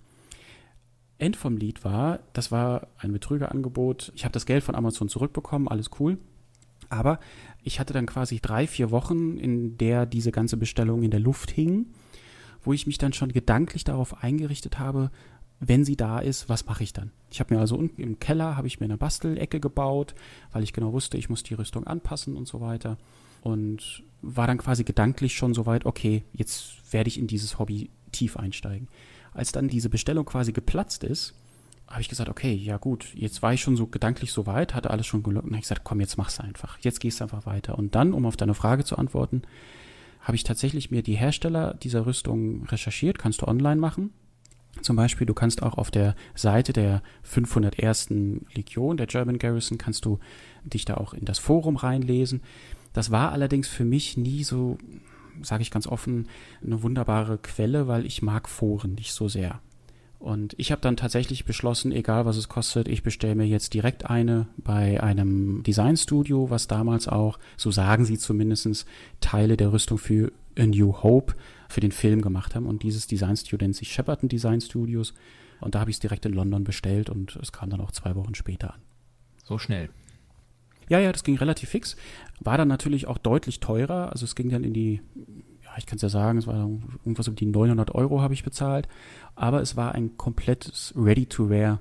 End vom Lied war, das war ein Betrügerangebot. Ich habe das Geld von Amazon zurückbekommen, alles cool. Aber ich hatte dann quasi drei, vier Wochen, in der diese ganze Bestellung in der Luft hing, wo ich mich dann schon gedanklich darauf eingerichtet habe, wenn sie da ist, was mache ich dann? Ich habe mir also unten im Keller habe ich mir eine Bastelecke gebaut, weil ich genau wusste, ich muss die Rüstung anpassen und so weiter und war dann quasi gedanklich schon so weit, okay, jetzt werde ich in dieses Hobby tief einsteigen. Als dann diese Bestellung quasi geplatzt ist, habe ich gesagt, okay, ja gut, jetzt war ich schon so gedanklich so weit, hatte alles schon gelockt und habe ich gesagt, komm, jetzt mach's einfach. Jetzt gehst du einfach weiter. Und dann, um auf deine Frage zu antworten, habe ich tatsächlich mir die Hersteller dieser Rüstung recherchiert, kannst du online machen. Zum Beispiel, du kannst auch auf der Seite der 501. Legion, der German Garrison, kannst du dich da auch in das Forum reinlesen. Das war allerdings für mich nie so, sage ich ganz offen, eine wunderbare Quelle, weil ich mag Foren nicht so sehr. Und ich habe dann tatsächlich beschlossen, egal was es kostet, ich bestelle mir jetzt direkt eine bei einem Designstudio, was damals auch, so sagen sie zumindest, Teile der Rüstung für A New Hope für den Film gemacht haben. Und dieses Designstudio nennt sich Shepperton Design Studios. Und da habe ich es direkt in London bestellt und es kam dann auch zwei Wochen später an. So schnell. Ja, ja, das ging relativ fix. War dann natürlich auch deutlich teurer. Also es ging dann in die ich kann es ja sagen, es war irgendwas um die 900 Euro habe ich bezahlt, aber es war ein komplettes Ready-to-Wear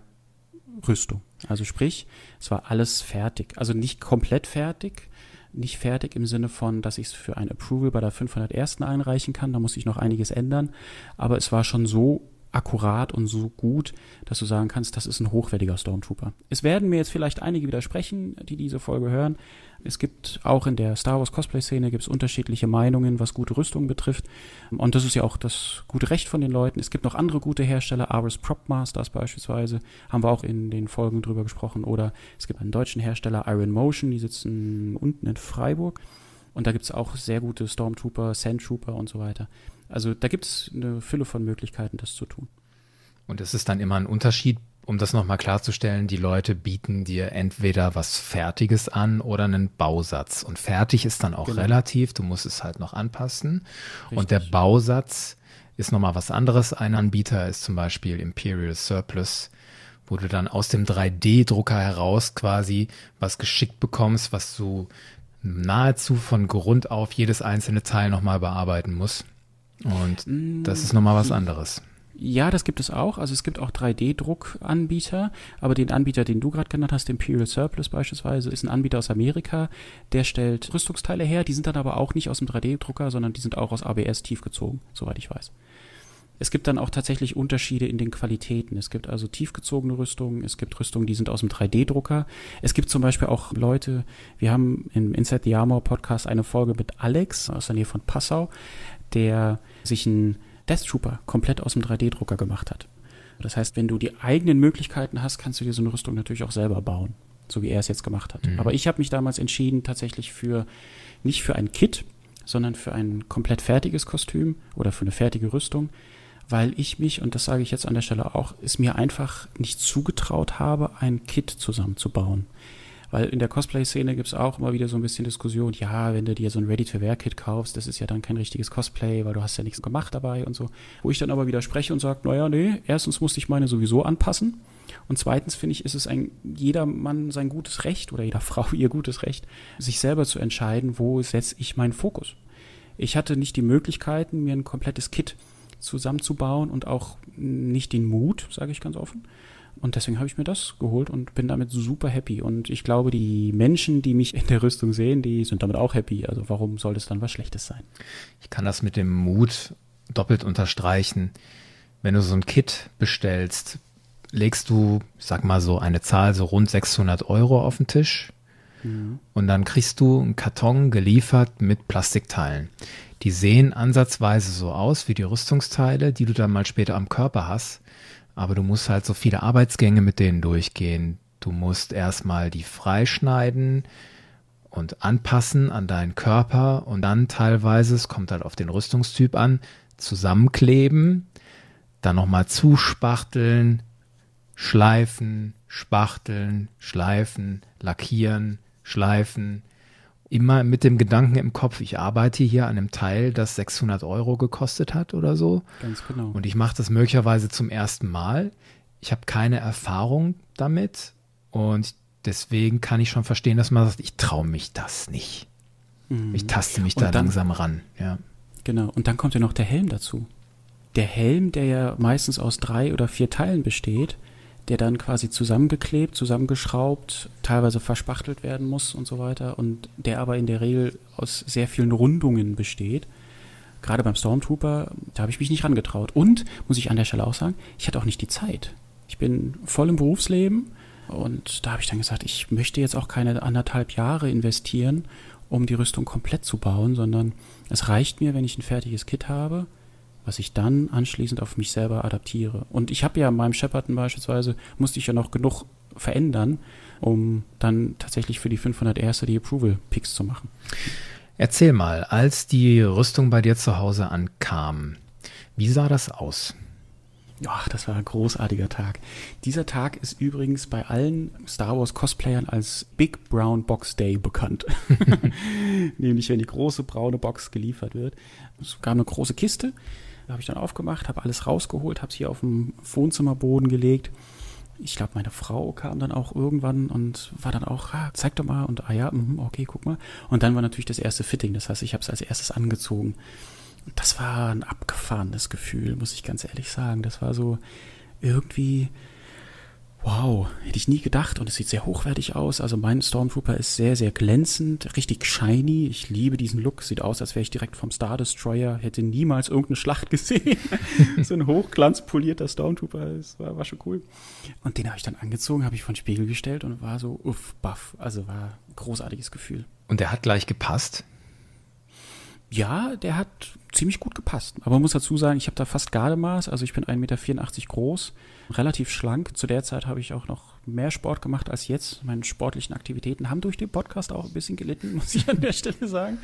Rüstung. Also sprich, es war alles fertig. Also nicht komplett fertig, nicht fertig im Sinne von, dass ich es für ein Approval bei der 501. einreichen kann. Da muss ich noch einiges ändern. Aber es war schon so akkurat und so gut, dass du sagen kannst, das ist ein hochwertiger Stormtrooper. Es werden mir jetzt vielleicht einige widersprechen, die diese Folge hören. Es gibt auch in der Star Wars Cosplay-Szene gibt es unterschiedliche Meinungen, was gute Rüstung betrifft. Und das ist ja auch das gute Recht von den Leuten. Es gibt noch andere gute Hersteller, Ares Prop Masters beispielsweise, haben wir auch in den Folgen drüber gesprochen. Oder es gibt einen deutschen Hersteller, Iron Motion, die sitzen unten in Freiburg. Und da gibt es auch sehr gute Stormtrooper, Sandtrooper und so weiter. Also da gibt es eine Fülle von Möglichkeiten, das zu tun. Und es ist dann immer ein Unterschied, um das nochmal klarzustellen, die Leute bieten dir entweder was Fertiges an oder einen Bausatz. Und fertig ist dann auch genau. relativ, du musst es halt noch anpassen. Richtig. Und der Bausatz ist nochmal was anderes. Ein Anbieter ist zum Beispiel Imperial Surplus, wo du dann aus dem 3D-Drucker heraus quasi was geschickt bekommst, was du nahezu von Grund auf jedes einzelne Teil nochmal bearbeiten musst. Und das ist nochmal was anderes. Ja, das gibt es auch. Also es gibt auch 3D-Druckanbieter, aber den Anbieter, den du gerade genannt hast, Imperial Surplus beispielsweise, ist ein Anbieter aus Amerika, der stellt Rüstungsteile her, die sind dann aber auch nicht aus dem 3D-Drucker, sondern die sind auch aus ABS tiefgezogen, soweit ich weiß. Es gibt dann auch tatsächlich Unterschiede in den Qualitäten. Es gibt also tiefgezogene Rüstungen, es gibt Rüstungen, die sind aus dem 3D-Drucker. Es gibt zum Beispiel auch Leute, wir haben im Inside the Armor Podcast eine Folge mit Alex aus der Nähe von Passau, der sich einen Death Trooper komplett aus dem 3D-Drucker gemacht hat. Das heißt, wenn du die eigenen Möglichkeiten hast, kannst du dir so eine Rüstung natürlich auch selber bauen, so wie er es jetzt gemacht hat. Mhm. Aber ich habe mich damals entschieden, tatsächlich für nicht für ein Kit, sondern für ein komplett fertiges Kostüm oder für eine fertige Rüstung, weil ich mich, und das sage ich jetzt an der Stelle auch, es mir einfach nicht zugetraut habe, ein Kit zusammenzubauen Weil in der Cosplay-Szene gibt es auch immer wieder so ein bisschen Diskussion, ja, wenn du dir so ein Ready-to-Wear-Kit kaufst, das ist ja dann kein richtiges Cosplay, weil du hast ja nichts gemacht dabei und so. Wo ich dann aber widerspreche und sage, naja, nee, erstens musste ich meine sowieso anpassen. Und zweitens finde ich, ist es ein jeder Mann sein gutes Recht oder jeder *laughs* Frau ihr gutes Recht, sich selber zu entscheiden, wo setze ich meinen Fokus. Ich hatte nicht die Möglichkeiten, mir ein komplettes Kit zusammenzubauen und auch nicht den Mut, sage ich ganz offen. Und deswegen habe ich mir das geholt und bin damit super happy. Und ich glaube, die Menschen, die mich in der Rüstung sehen, die sind damit auch happy. Also warum soll das dann was Schlechtes sein? Ich kann das mit dem Mut doppelt unterstreichen. Wenn du so ein Kit bestellst, legst du, ich sag mal so eine Zahl, so rund 600 Euro auf den Tisch. Mhm. Und dann kriegst du einen Karton geliefert mit Plastikteilen. Die sehen ansatzweise so aus wie die Rüstungsteile, die du dann mal später am Körper hast. Aber du musst halt so viele Arbeitsgänge mit denen durchgehen. Du musst erstmal die freischneiden und anpassen an deinen Körper und dann teilweise, es kommt halt auf den Rüstungstyp an, zusammenkleben, dann nochmal zuspachteln, schleifen, spachteln, schleifen, lackieren, schleifen. Immer mit dem Gedanken im Kopf, ich arbeite hier an einem Teil, das 600 Euro gekostet hat oder so. Ganz genau. Und ich mache das möglicherweise zum ersten Mal. Ich habe keine Erfahrung damit und deswegen kann ich schon verstehen, dass man sagt, ich traue mich das nicht. Mhm. Ich taste mich da dann, langsam ran. Ja. Genau. Und dann kommt ja noch der Helm dazu. Der Helm, der ja meistens aus drei oder vier Teilen besteht, der dann quasi zusammengeklebt, zusammengeschraubt, teilweise verspachtelt werden muss und so weiter und der aber in der Regel aus sehr vielen Rundungen besteht. Gerade beim Stormtrooper, da habe ich mich nicht rangetraut. Und, muss ich an der Stelle auch sagen, ich hatte auch nicht die Zeit. Ich bin voll im Berufsleben und da habe ich dann gesagt, ich möchte jetzt auch keine anderthalb Jahre investieren, um die Rüstung komplett zu bauen, sondern es reicht mir, wenn ich ein fertiges Kit habe, was ich dann anschließend auf mich selber adaptiere. Und ich habe ja in meinem Shepperton beispielsweise, musste ich ja noch genug verändern, um dann tatsächlich für die 500 erste die Approval-Picks zu machen. Erzähl mal, als die Rüstung bei dir zu Hause ankam, wie sah das aus? Ja, das war ein großartiger Tag. Dieser Tag ist übrigens bei allen Star Wars Cosplayern als Big Brown Box Day bekannt. *laughs* Nämlich, wenn die große braune Box geliefert wird. Es gab eine große Kiste, habe ich dann aufgemacht, habe alles rausgeholt, habe sie auf dem Wohnzimmerboden gelegt. Ich glaube, meine Frau kam dann auch irgendwann und war dann auch, ah, zeig doch mal und ah ja, mh, okay, guck mal. Und dann war natürlich das erste Fitting, das heißt, ich habe es als erstes angezogen. Und das war ein abgefahrenes Gefühl, muss ich ganz ehrlich sagen. Das war so irgendwie, Wow, hätte ich nie gedacht und es sieht sehr hochwertig aus. Also mein Stormtrooper ist sehr, sehr glänzend, richtig shiny. Ich liebe diesen Look. Sieht aus, als wäre ich direkt vom Star Destroyer. Hätte niemals irgendeine Schlacht gesehen. *laughs* so ein hochglanzpolierter Stormtrooper. Das war, war schon cool. Und den habe ich dann angezogen, habe ich vor den Spiegel gestellt und war so uff, baff. Also war ein großartiges Gefühl. Und der hat gleich gepasst? Ja, der hat ziemlich gut gepasst. Aber man muss dazu sagen, ich habe da fast Gardemaß. Also ich bin 1,84 Meter groß, relativ schlank. Zu der Zeit habe ich auch noch mehr Sport gemacht als jetzt. Meine sportlichen Aktivitäten haben durch den Podcast auch ein bisschen gelitten, *laughs* muss ich an der Stelle sagen.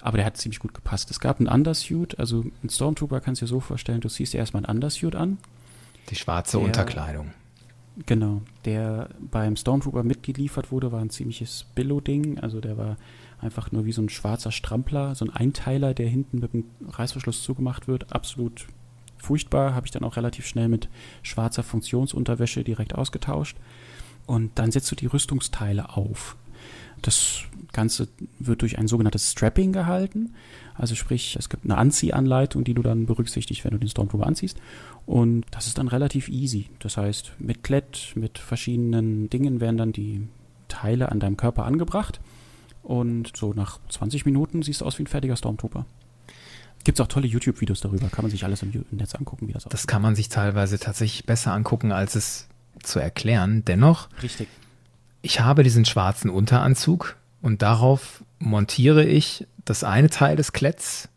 Aber der hat ziemlich gut gepasst. Es gab einen Undersuit. Also ein Stormtrooper kannst du dir so vorstellen, du ziehst dir erstmal einen Undersuit an. Die schwarze der, Unterkleidung. Genau. Der beim Stormtrooper mitgeliefert wurde, war ein ziemliches Billo-Ding. Also der war Einfach nur wie so ein schwarzer Strampler, so ein Einteiler, der hinten mit dem Reißverschluss zugemacht wird. Absolut furchtbar. Habe ich dann auch relativ schnell mit schwarzer Funktionsunterwäsche direkt ausgetauscht. Und dann setzt du die Rüstungsteile auf. Das Ganze wird durch ein sogenanntes Strapping gehalten. Also sprich, es gibt eine Anziehanleitung, die du dann berücksichtigst, wenn du den Stormtrooper anziehst. Und das ist dann relativ easy. Das heißt, mit Klett, mit verschiedenen Dingen werden dann die Teile an deinem Körper angebracht. Und so nach 20 Minuten siehst du aus wie ein fertiger Stormtrooper. Gibt es auch tolle YouTube-Videos darüber, kann man sich alles im Netz angucken, wie das aussieht. Das kann man sich teilweise tatsächlich besser angucken, als es zu erklären. Dennoch, Richtig. ich habe diesen schwarzen Unteranzug und darauf montiere ich das eine Teil des Kletts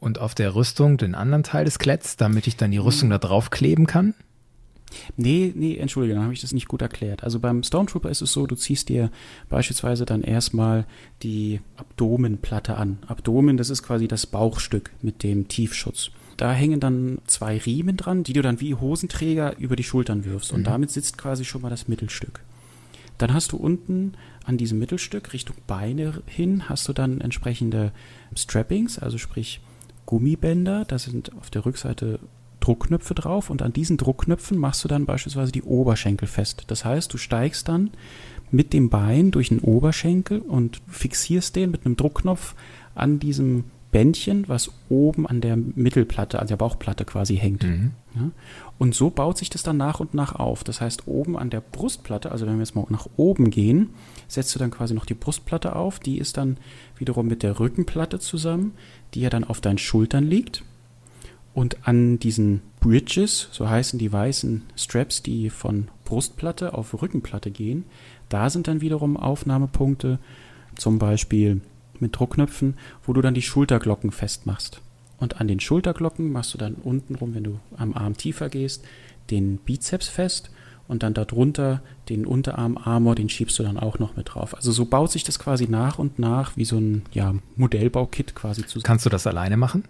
und auf der Rüstung den anderen Teil des Kletts, damit ich dann die Rüstung da drauf kleben kann. Nee, nee, entschuldige, dann habe ich das nicht gut erklärt. Also beim Stormtrooper ist es so, du ziehst dir beispielsweise dann erstmal die Abdomenplatte an. Abdomen, das ist quasi das Bauchstück mit dem Tiefschutz. Da hängen dann zwei Riemen dran, die du dann wie Hosenträger über die Schultern wirfst. Und mhm. damit sitzt quasi schon mal das Mittelstück. Dann hast du unten an diesem Mittelstück Richtung Beine hin, hast du dann entsprechende Strappings, also sprich Gummibänder. Da sind auf der Rückseite Druckknöpfe drauf und an diesen Druckknöpfen machst du dann beispielsweise die Oberschenkel fest. Das heißt, du steigst dann mit dem Bein durch den Oberschenkel und fixierst den mit einem Druckknopf an diesem Bändchen, was oben an der Mittelplatte, an der Bauchplatte quasi hängt. Mhm. Ja? Und so baut sich das dann nach und nach auf. Das heißt, oben an der Brustplatte, also wenn wir jetzt mal nach oben gehen, setzt du dann quasi noch die Brustplatte auf. Die ist dann wiederum mit der Rückenplatte zusammen, die ja dann auf deinen Schultern liegt. Und an diesen Bridges, so heißen die weißen Straps, die von Brustplatte auf Rückenplatte gehen, da sind dann wiederum Aufnahmepunkte, zum Beispiel mit Druckknöpfen, wo du dann die Schulterglocken festmachst. Und an den Schulterglocken machst du dann untenrum, wenn du am Arm tiefer gehst, den Bizeps fest und dann darunter den Unterarm-Armor, den schiebst du dann auch noch mit drauf. Also so baut sich das quasi nach und nach wie so ein ja, Modellbaukit quasi zusammen. Kannst du das alleine machen?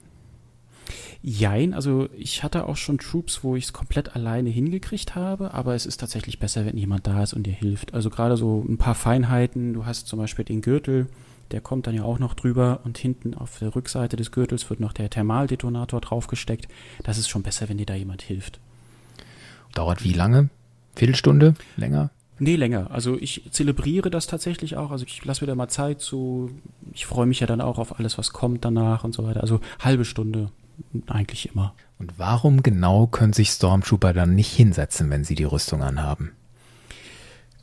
Jein, also ich hatte auch schon Troops, wo ich es komplett alleine hingekriegt habe, aber es ist tatsächlich besser, wenn jemand da ist und dir hilft. Also gerade so ein paar Feinheiten, du hast zum Beispiel den Gürtel, der kommt dann ja auch noch drüber und hinten auf der Rückseite des Gürtels wird noch der Thermaldetonator draufgesteckt. Das ist schon besser, wenn dir da jemand hilft. Dauert wie lange? Viertelstunde? Länger? Nee, länger. Also ich zelebriere das tatsächlich auch. Also ich lasse mir da mal Zeit zu. Ich freue mich ja dann auch auf alles, was kommt danach und so weiter. Also halbe Stunde eigentlich immer. Und warum genau können sich Stormtrooper dann nicht hinsetzen, wenn sie die Rüstung anhaben?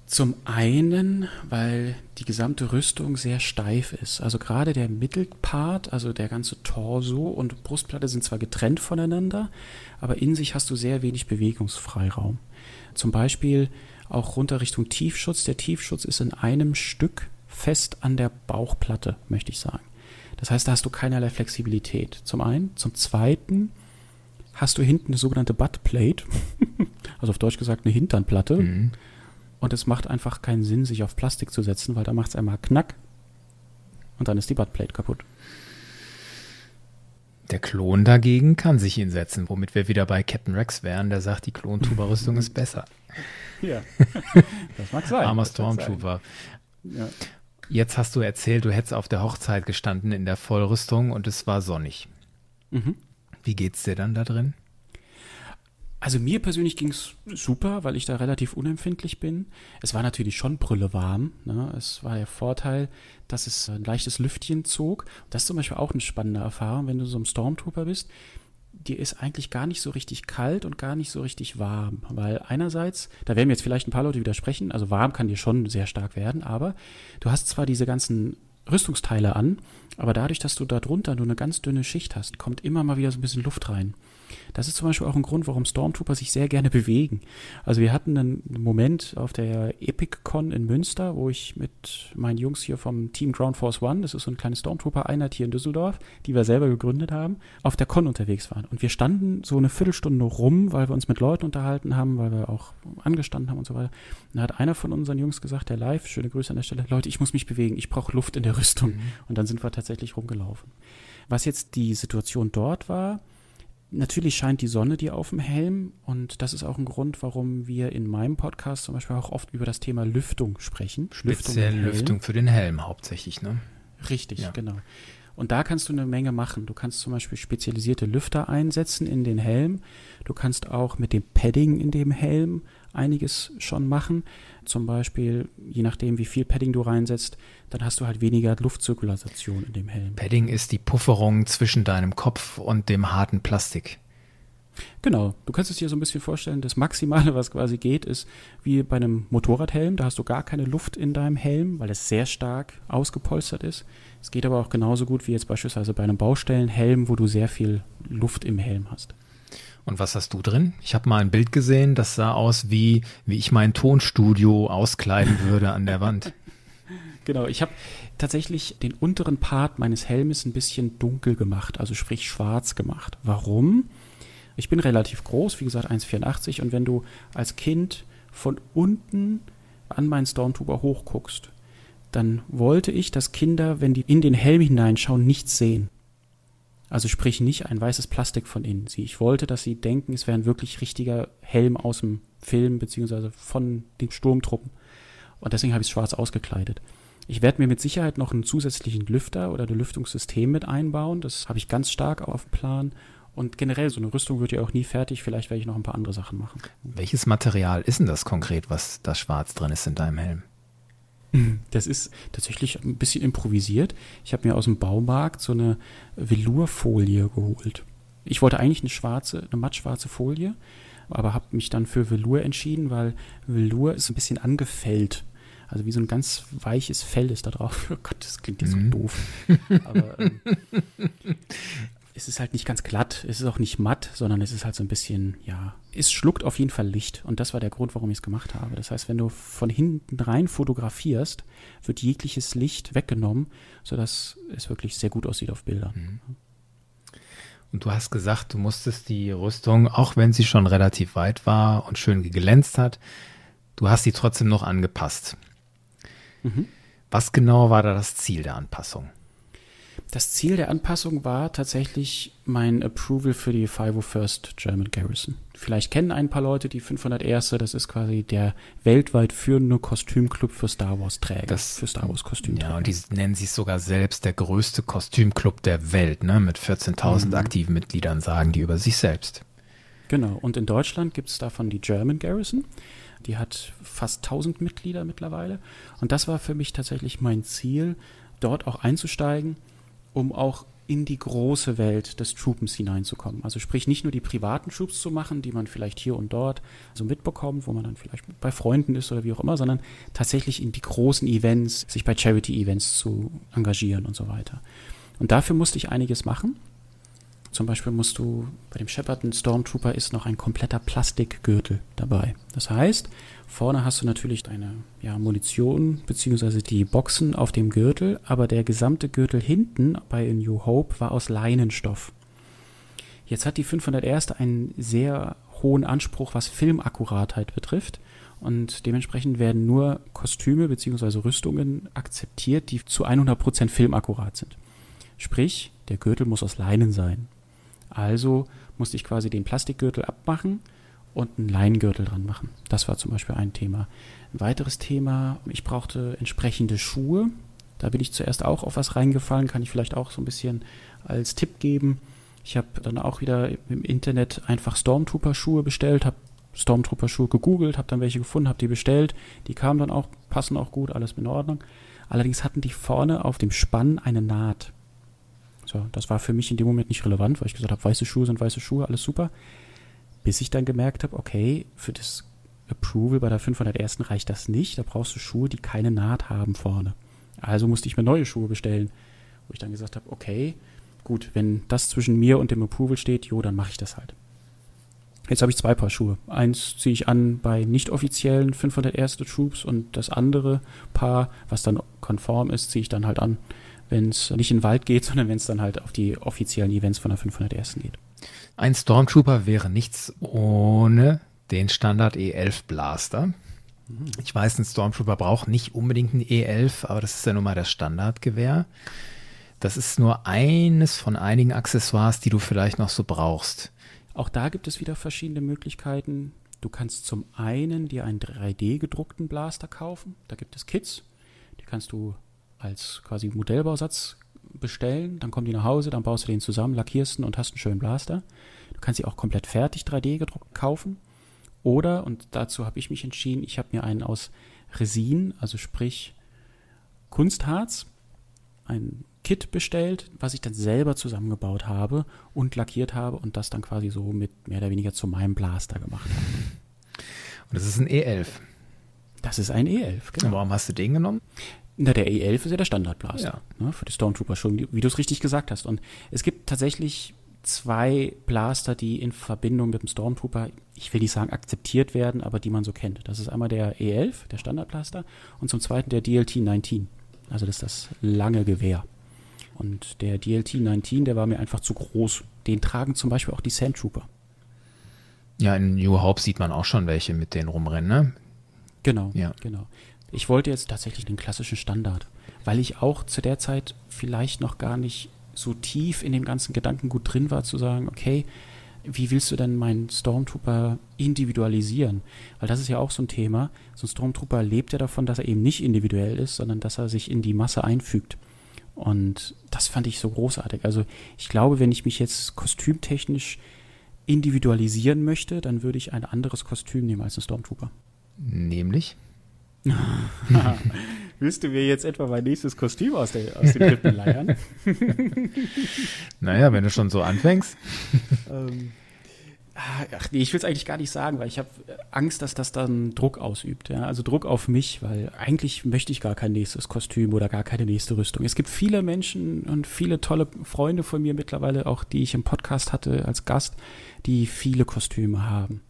Zum einen, weil die gesamte Rüstung sehr steif ist. Also gerade der Mittelpart, also der ganze Torso und Brustplatte sind zwar getrennt voneinander, aber in sich hast du sehr wenig Bewegungsfreiraum. Zum Beispiel auch runter Richtung Tiefschutz. Der Tiefschutz ist in einem Stück fest an der Bauchplatte, möchte ich sagen. Das heißt, da hast du keinerlei Flexibilität. Zum einen. Zum zweiten hast du hinten eine sogenannte Buttplate, *laughs* also auf Deutsch gesagt eine Hinternplatte. Mhm und es macht einfach keinen Sinn, sich auf Plastik zu setzen, weil da macht es einmal Knack und dann ist die Buttplate kaputt. Der Klon dagegen kann sich hinsetzen, womit wir wieder bei Captain Rex wären, der sagt, die Klontuber-Rüstung *laughs* ist besser. Ja, *laughs* das mag sein. Armer Stormtrooper. Ja. Jetzt hast du erzählt, du hättest auf der Hochzeit gestanden in der Vollrüstung und es war sonnig. Mhm. Wie geht's dir dann da drin? Also mir persönlich ging es super, weil ich da relativ unempfindlich bin. Es war natürlich schon brüllewarm. Ne? Es war der Vorteil, dass es ein leichtes Lüftchen zog. Das ist zum Beispiel auch eine spannende Erfahrung, wenn du so ein Stormtrooper bist. Dir ist eigentlich gar nicht so richtig kalt und gar nicht so richtig warm, weil einerseits, da werden mir jetzt vielleicht ein paar Leute widersprechen, also warm kann dir schon sehr stark werden, aber du hast zwar diese ganzen Rüstungsteile an, aber dadurch, dass du da drunter nur eine ganz dünne Schicht hast, kommt immer mal wieder so ein bisschen Luft rein. Das ist zum Beispiel auch ein Grund, warum Stormtrooper sich sehr gerne bewegen. Also wir hatten einen Moment auf der EpicCon in Münster, wo ich mit meinen Jungs hier vom Team Ground Force One, das ist so eine kleine Stormtrooper-Einheit hier in Düsseldorf, die wir selber gegründet haben, auf der Con unterwegs waren. Und wir standen so eine Viertelstunde rum, weil wir uns mit Leuten unterhalten haben, weil wir auch angestanden haben und so weiter. Und da hat einer von unseren Jungs gesagt, der live, schöne Grüße an der Stelle, Leute, ich muss mich bewegen, ich brauche Luft in der Rüstung. Mhm. Und dann sind wir tatsächlich rumgelaufen. Was jetzt die Situation dort war, Natürlich scheint die Sonne dir auf dem Helm und das ist auch ein Grund, warum wir in meinem Podcast zum Beispiel auch oft über das Thema Lüftung sprechen. Speziell Lüftung, Lüftung für den Helm hauptsächlich, ne? Richtig, ja. genau. Und da kannst du eine Menge machen. Du kannst zum Beispiel spezialisierte Lüfter einsetzen in den Helm. Du kannst auch mit dem Padding in dem Helm einiges schon machen. Zum Beispiel, je nachdem, wie viel Padding du reinsetzt, dann hast du halt weniger Luftzirkulation in dem Helm. Padding ist die Pufferung zwischen deinem Kopf und dem harten Plastik. Genau, du kannst es dir so ein bisschen vorstellen, das Maximale, was quasi geht, ist wie bei einem Motorradhelm. Da hast du gar keine Luft in deinem Helm, weil es sehr stark ausgepolstert ist. Es geht aber auch genauso gut wie jetzt beispielsweise bei einem Baustellenhelm, wo du sehr viel Luft im Helm hast. Und was hast du drin? Ich habe mal ein Bild gesehen, das sah aus wie, wie ich mein Tonstudio auskleiden würde an der Wand. *laughs* Genau, ich habe tatsächlich den unteren Part meines Helmes ein bisschen dunkel gemacht, also sprich schwarz gemacht. Warum? Ich bin relativ groß, wie gesagt 1,84 und wenn du als Kind von unten an meinen Stormtrooper hochguckst, dann wollte ich, dass Kinder, wenn die in den Helm hineinschauen, nichts sehen. Also sprich nicht ein weißes Plastik von innen. Ich wollte, dass sie denken, es wäre ein wirklich richtiger Helm aus dem Film beziehungsweise von den Sturmtruppen. Und deswegen habe ich es schwarz ausgekleidet. Ich werde mir mit Sicherheit noch einen zusätzlichen Lüfter oder ein Lüftungssystem mit einbauen. Das habe ich ganz stark auf dem Plan. Und generell, so eine Rüstung wird ja auch nie fertig. Vielleicht werde ich noch ein paar andere Sachen machen. Welches Material ist denn das konkret, was da schwarz drin ist in deinem Helm? Das ist tatsächlich ein bisschen improvisiert. Ich habe mir aus dem Baumarkt so eine Velourfolie geholt. Ich wollte eigentlich eine schwarze, eine mattschwarze Folie, aber habe mich dann für Velour entschieden, weil Velour ist ein bisschen angefällt. Also wie so ein ganz weiches Fell ist da drauf. *laughs* Oh Gott, das klingt jetzt mhm. so doof. Aber ähm, *laughs* es ist halt nicht ganz glatt, es ist auch nicht matt, sondern es ist halt so ein bisschen, ja, es schluckt auf jeden Fall Licht. Und das war der Grund, warum ich es gemacht habe. Das heißt, wenn du von hinten rein fotografierst, wird jegliches Licht weggenommen, sodass es wirklich sehr gut aussieht auf Bildern. Mhm. Und du hast gesagt, du musstest die Rüstung, auch wenn sie schon relativ weit war und schön geglänzt hat, du hast sie trotzdem noch angepasst. Mhm. Was genau war da das Ziel der Anpassung? Das Ziel der Anpassung war tatsächlich mein Approval für die 501st German Garrison. Vielleicht kennen ein paar Leute die 501. Das ist quasi der weltweit führende Kostümclub für Star Wars Träger. Das, für Star Wars Kostümträger. Ja, und die nennen sich sogar selbst der größte Kostümclub der Welt, ne? Mit 14.000 mhm. aktiven Mitgliedern sagen die über sich selbst. Genau. Und in Deutschland gibt es davon die German Garrison. Die hat fast 1000 Mitglieder mittlerweile. Und das war für mich tatsächlich mein Ziel, dort auch einzusteigen um auch in die große Welt des Troopens hineinzukommen. Also sprich nicht nur die privaten Troops zu machen, die man vielleicht hier und dort so mitbekommt, wo man dann vielleicht bei Freunden ist oder wie auch immer, sondern tatsächlich in die großen Events, sich bei Charity-Events zu engagieren und so weiter. Und dafür musste ich einiges machen. Zum Beispiel musst du bei dem Shepard Stormtrooper ist noch ein kompletter Plastikgürtel dabei. Das heißt, vorne hast du natürlich deine ja, Munition bzw. die Boxen auf dem Gürtel, aber der gesamte Gürtel hinten bei A New Hope war aus Leinenstoff. Jetzt hat die 501. einen sehr hohen Anspruch, was Filmakkuratheit betrifft. Und dementsprechend werden nur Kostüme bzw. Rüstungen akzeptiert, die zu 100% filmakkurat sind. Sprich, der Gürtel muss aus Leinen sein. Also musste ich quasi den Plastikgürtel abmachen und einen Leingürtel dran machen. Das war zum Beispiel ein Thema. Ein weiteres Thema, ich brauchte entsprechende Schuhe. Da bin ich zuerst auch auf was reingefallen, kann ich vielleicht auch so ein bisschen als Tipp geben. Ich habe dann auch wieder im Internet einfach Stormtrooper-Schuhe bestellt, habe Stormtrooper-Schuhe gegoogelt, habe dann welche gefunden, habe die bestellt. Die kamen dann auch, passen auch gut, alles in Ordnung. Allerdings hatten die vorne auf dem Spann eine Naht. So, das war für mich in dem Moment nicht relevant, weil ich gesagt habe, weiße Schuhe sind weiße Schuhe, alles super. Bis ich dann gemerkt habe, okay, für das Approval bei der 501. reicht das nicht. Da brauchst du Schuhe, die keine Naht haben vorne. Also musste ich mir neue Schuhe bestellen, wo ich dann gesagt habe, okay, gut, wenn das zwischen mir und dem Approval steht, jo, dann mache ich das halt. Jetzt habe ich zwei Paar Schuhe. Eins ziehe ich an bei nicht offiziellen 501. Troops und das andere Paar, was dann konform ist, ziehe ich dann halt an wenn es nicht in den Wald geht, *laughs* sondern wenn es dann halt auf die offiziellen Events von der 501. geht. Ein Stormtrooper wäre nichts ohne den Standard E11 Blaster. Mhm. Ich weiß, ein Stormtrooper braucht nicht unbedingt einen E11, aber das ist ja nun mal das Standardgewehr. Das ist nur eines von einigen Accessoires, die du vielleicht noch so brauchst. Auch da gibt es wieder verschiedene Möglichkeiten. Du kannst zum einen dir einen 3D gedruckten Blaster kaufen. Da gibt es Kits. Die kannst du als quasi Modellbausatz bestellen, dann kommen die nach Hause, dann baust du den zusammen, lackierst ihn und hast einen schönen Blaster. Du kannst sie auch komplett fertig 3D gedruckt kaufen. Oder, und dazu habe ich mich entschieden, ich habe mir einen aus Resin, also sprich Kunstharz, ein Kit bestellt, was ich dann selber zusammengebaut habe und lackiert habe und das dann quasi so mit mehr oder weniger zu meinem Blaster gemacht habe. Und das ist ein E11. Das ist ein E11, genau. Und warum hast du den genommen? Na, der E11 ist ja der Standardblaster ja. ne, für die Stormtrooper schon, wie du es richtig gesagt hast. Und es gibt tatsächlich zwei Blaster, die in Verbindung mit dem Stormtrooper, ich will nicht sagen akzeptiert werden, aber die man so kennt. Das ist einmal der E11, der Standardblaster, und zum zweiten der DLT-19. Also das ist das lange Gewehr. Und der DLT-19, der war mir einfach zu groß. Den tragen zum Beispiel auch die Sandtrooper. Ja, in New Hope sieht man auch schon welche mit denen rumrennen, ne? Genau, ja. genau. Ich wollte jetzt tatsächlich den klassischen Standard, weil ich auch zu der Zeit vielleicht noch gar nicht so tief in dem ganzen Gedankengut drin war, zu sagen, okay, wie willst du denn meinen Stormtrooper individualisieren? Weil das ist ja auch so ein Thema. So ein Stormtrooper lebt ja davon, dass er eben nicht individuell ist, sondern dass er sich in die Masse einfügt. Und das fand ich so großartig. Also ich glaube, wenn ich mich jetzt kostümtechnisch individualisieren möchte, dann würde ich ein anderes Kostüm nehmen als ein Stormtrooper. Nämlich? *laughs* Willst du mir jetzt etwa mein nächstes Kostüm aus, der, aus den Rippen leiern? *laughs* naja, wenn du schon so anfängst. *laughs* ähm, ach nee, ich will es eigentlich gar nicht sagen, weil ich habe Angst, dass das dann Druck ausübt. Ja? Also Druck auf mich, weil eigentlich möchte ich gar kein nächstes Kostüm oder gar keine nächste Rüstung. Es gibt viele Menschen und viele tolle Freunde von mir mittlerweile, auch die ich im Podcast hatte als Gast, die viele Kostüme haben.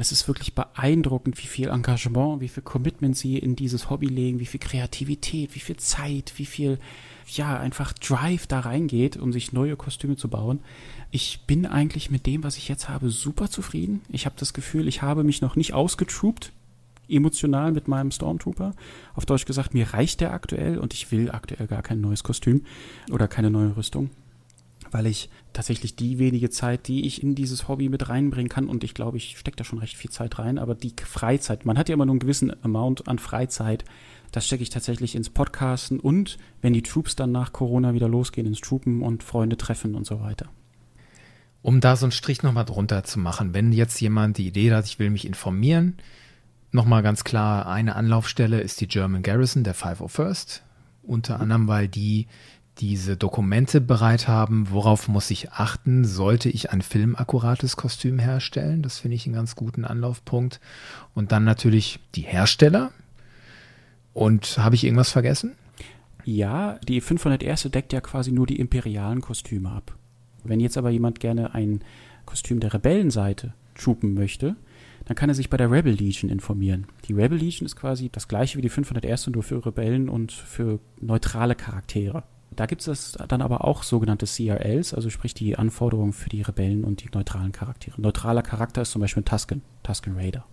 Und es ist wirklich beeindruckend, wie viel Engagement, wie viel Commitment sie in dieses Hobby legen, wie viel Kreativität, wie viel Zeit, wie viel, ja, einfach Drive da reingeht, um sich neue Kostüme zu bauen. Ich bin eigentlich mit dem, was ich jetzt habe, super zufrieden. Ich habe das Gefühl, ich habe mich noch nicht ausgetroopt, emotional mit meinem Stormtrooper. Auf Deutsch gesagt, mir reicht der aktuell und ich will aktuell gar kein neues Kostüm oder keine neue Rüstung weil ich tatsächlich die wenige Zeit, die ich in dieses Hobby mit reinbringen kann, und ich glaube, ich stecke da schon recht viel Zeit rein, aber die Freizeit, man hat ja immer nur einen gewissen Amount an Freizeit, das stecke ich tatsächlich ins Podcasten und wenn die Troops dann nach Corona wieder losgehen, ins Troopen und Freunde treffen und so weiter. Um da so einen Strich nochmal drunter zu machen, wenn jetzt jemand die Idee hat, ich will mich informieren, nochmal ganz klar, eine Anlaufstelle ist die German Garrison, der 501st, unter anderem, weil die diese Dokumente bereit haben, worauf muss ich achten, sollte ich ein filmakkurates Kostüm herstellen. Das finde ich einen ganz guten Anlaufpunkt. Und dann natürlich die Hersteller. Und habe ich irgendwas vergessen? Ja, die 501. deckt ja quasi nur die imperialen Kostüme ab. Wenn jetzt aber jemand gerne ein Kostüm der Rebellenseite troopen möchte, dann kann er sich bei der Rebel Legion informieren. Die Rebel Legion ist quasi das gleiche wie die 501. nur für Rebellen und für neutrale Charaktere. Da gibt es dann aber auch sogenannte CRLs, also sprich die Anforderungen für die Rebellen und die neutralen Charaktere. Neutraler Charakter ist zum Beispiel Tusken, Tusken Raider.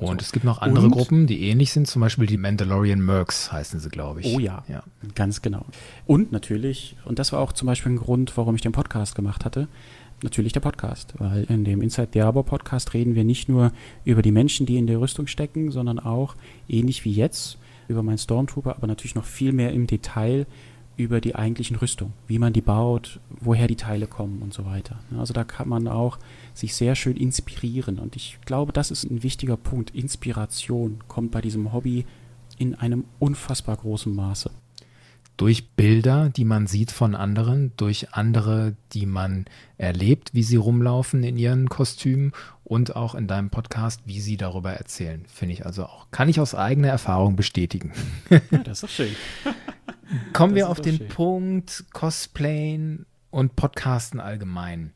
Und so. es gibt noch andere und, Gruppen, die ähnlich sind, zum Beispiel die Mandalorian Mercs heißen sie, glaube ich. Oh ja, ja, ganz genau. Und natürlich, und das war auch zum Beispiel ein Grund, warum ich den Podcast gemacht hatte, natürlich der Podcast, weil in dem Inside the Arbor Podcast reden wir nicht nur über die Menschen, die in der Rüstung stecken, sondern auch, ähnlich wie jetzt, über meinen Stormtrooper, aber natürlich noch viel mehr im Detail über die eigentlichen Rüstung, wie man die baut, woher die Teile kommen und so weiter. Also da kann man auch sich sehr schön inspirieren und ich glaube, das ist ein wichtiger Punkt. Inspiration kommt bei diesem Hobby in einem unfassbar großen Maße durch Bilder, die man sieht von anderen, durch andere, die man erlebt, wie sie rumlaufen in ihren Kostümen und auch in deinem Podcast, wie sie darüber erzählen. Finde ich also auch, kann ich aus eigener Erfahrung bestätigen. Ja, das ist doch schön. *laughs* Kommen wir auf den schön. Punkt Cosplayen und Podcasten allgemein.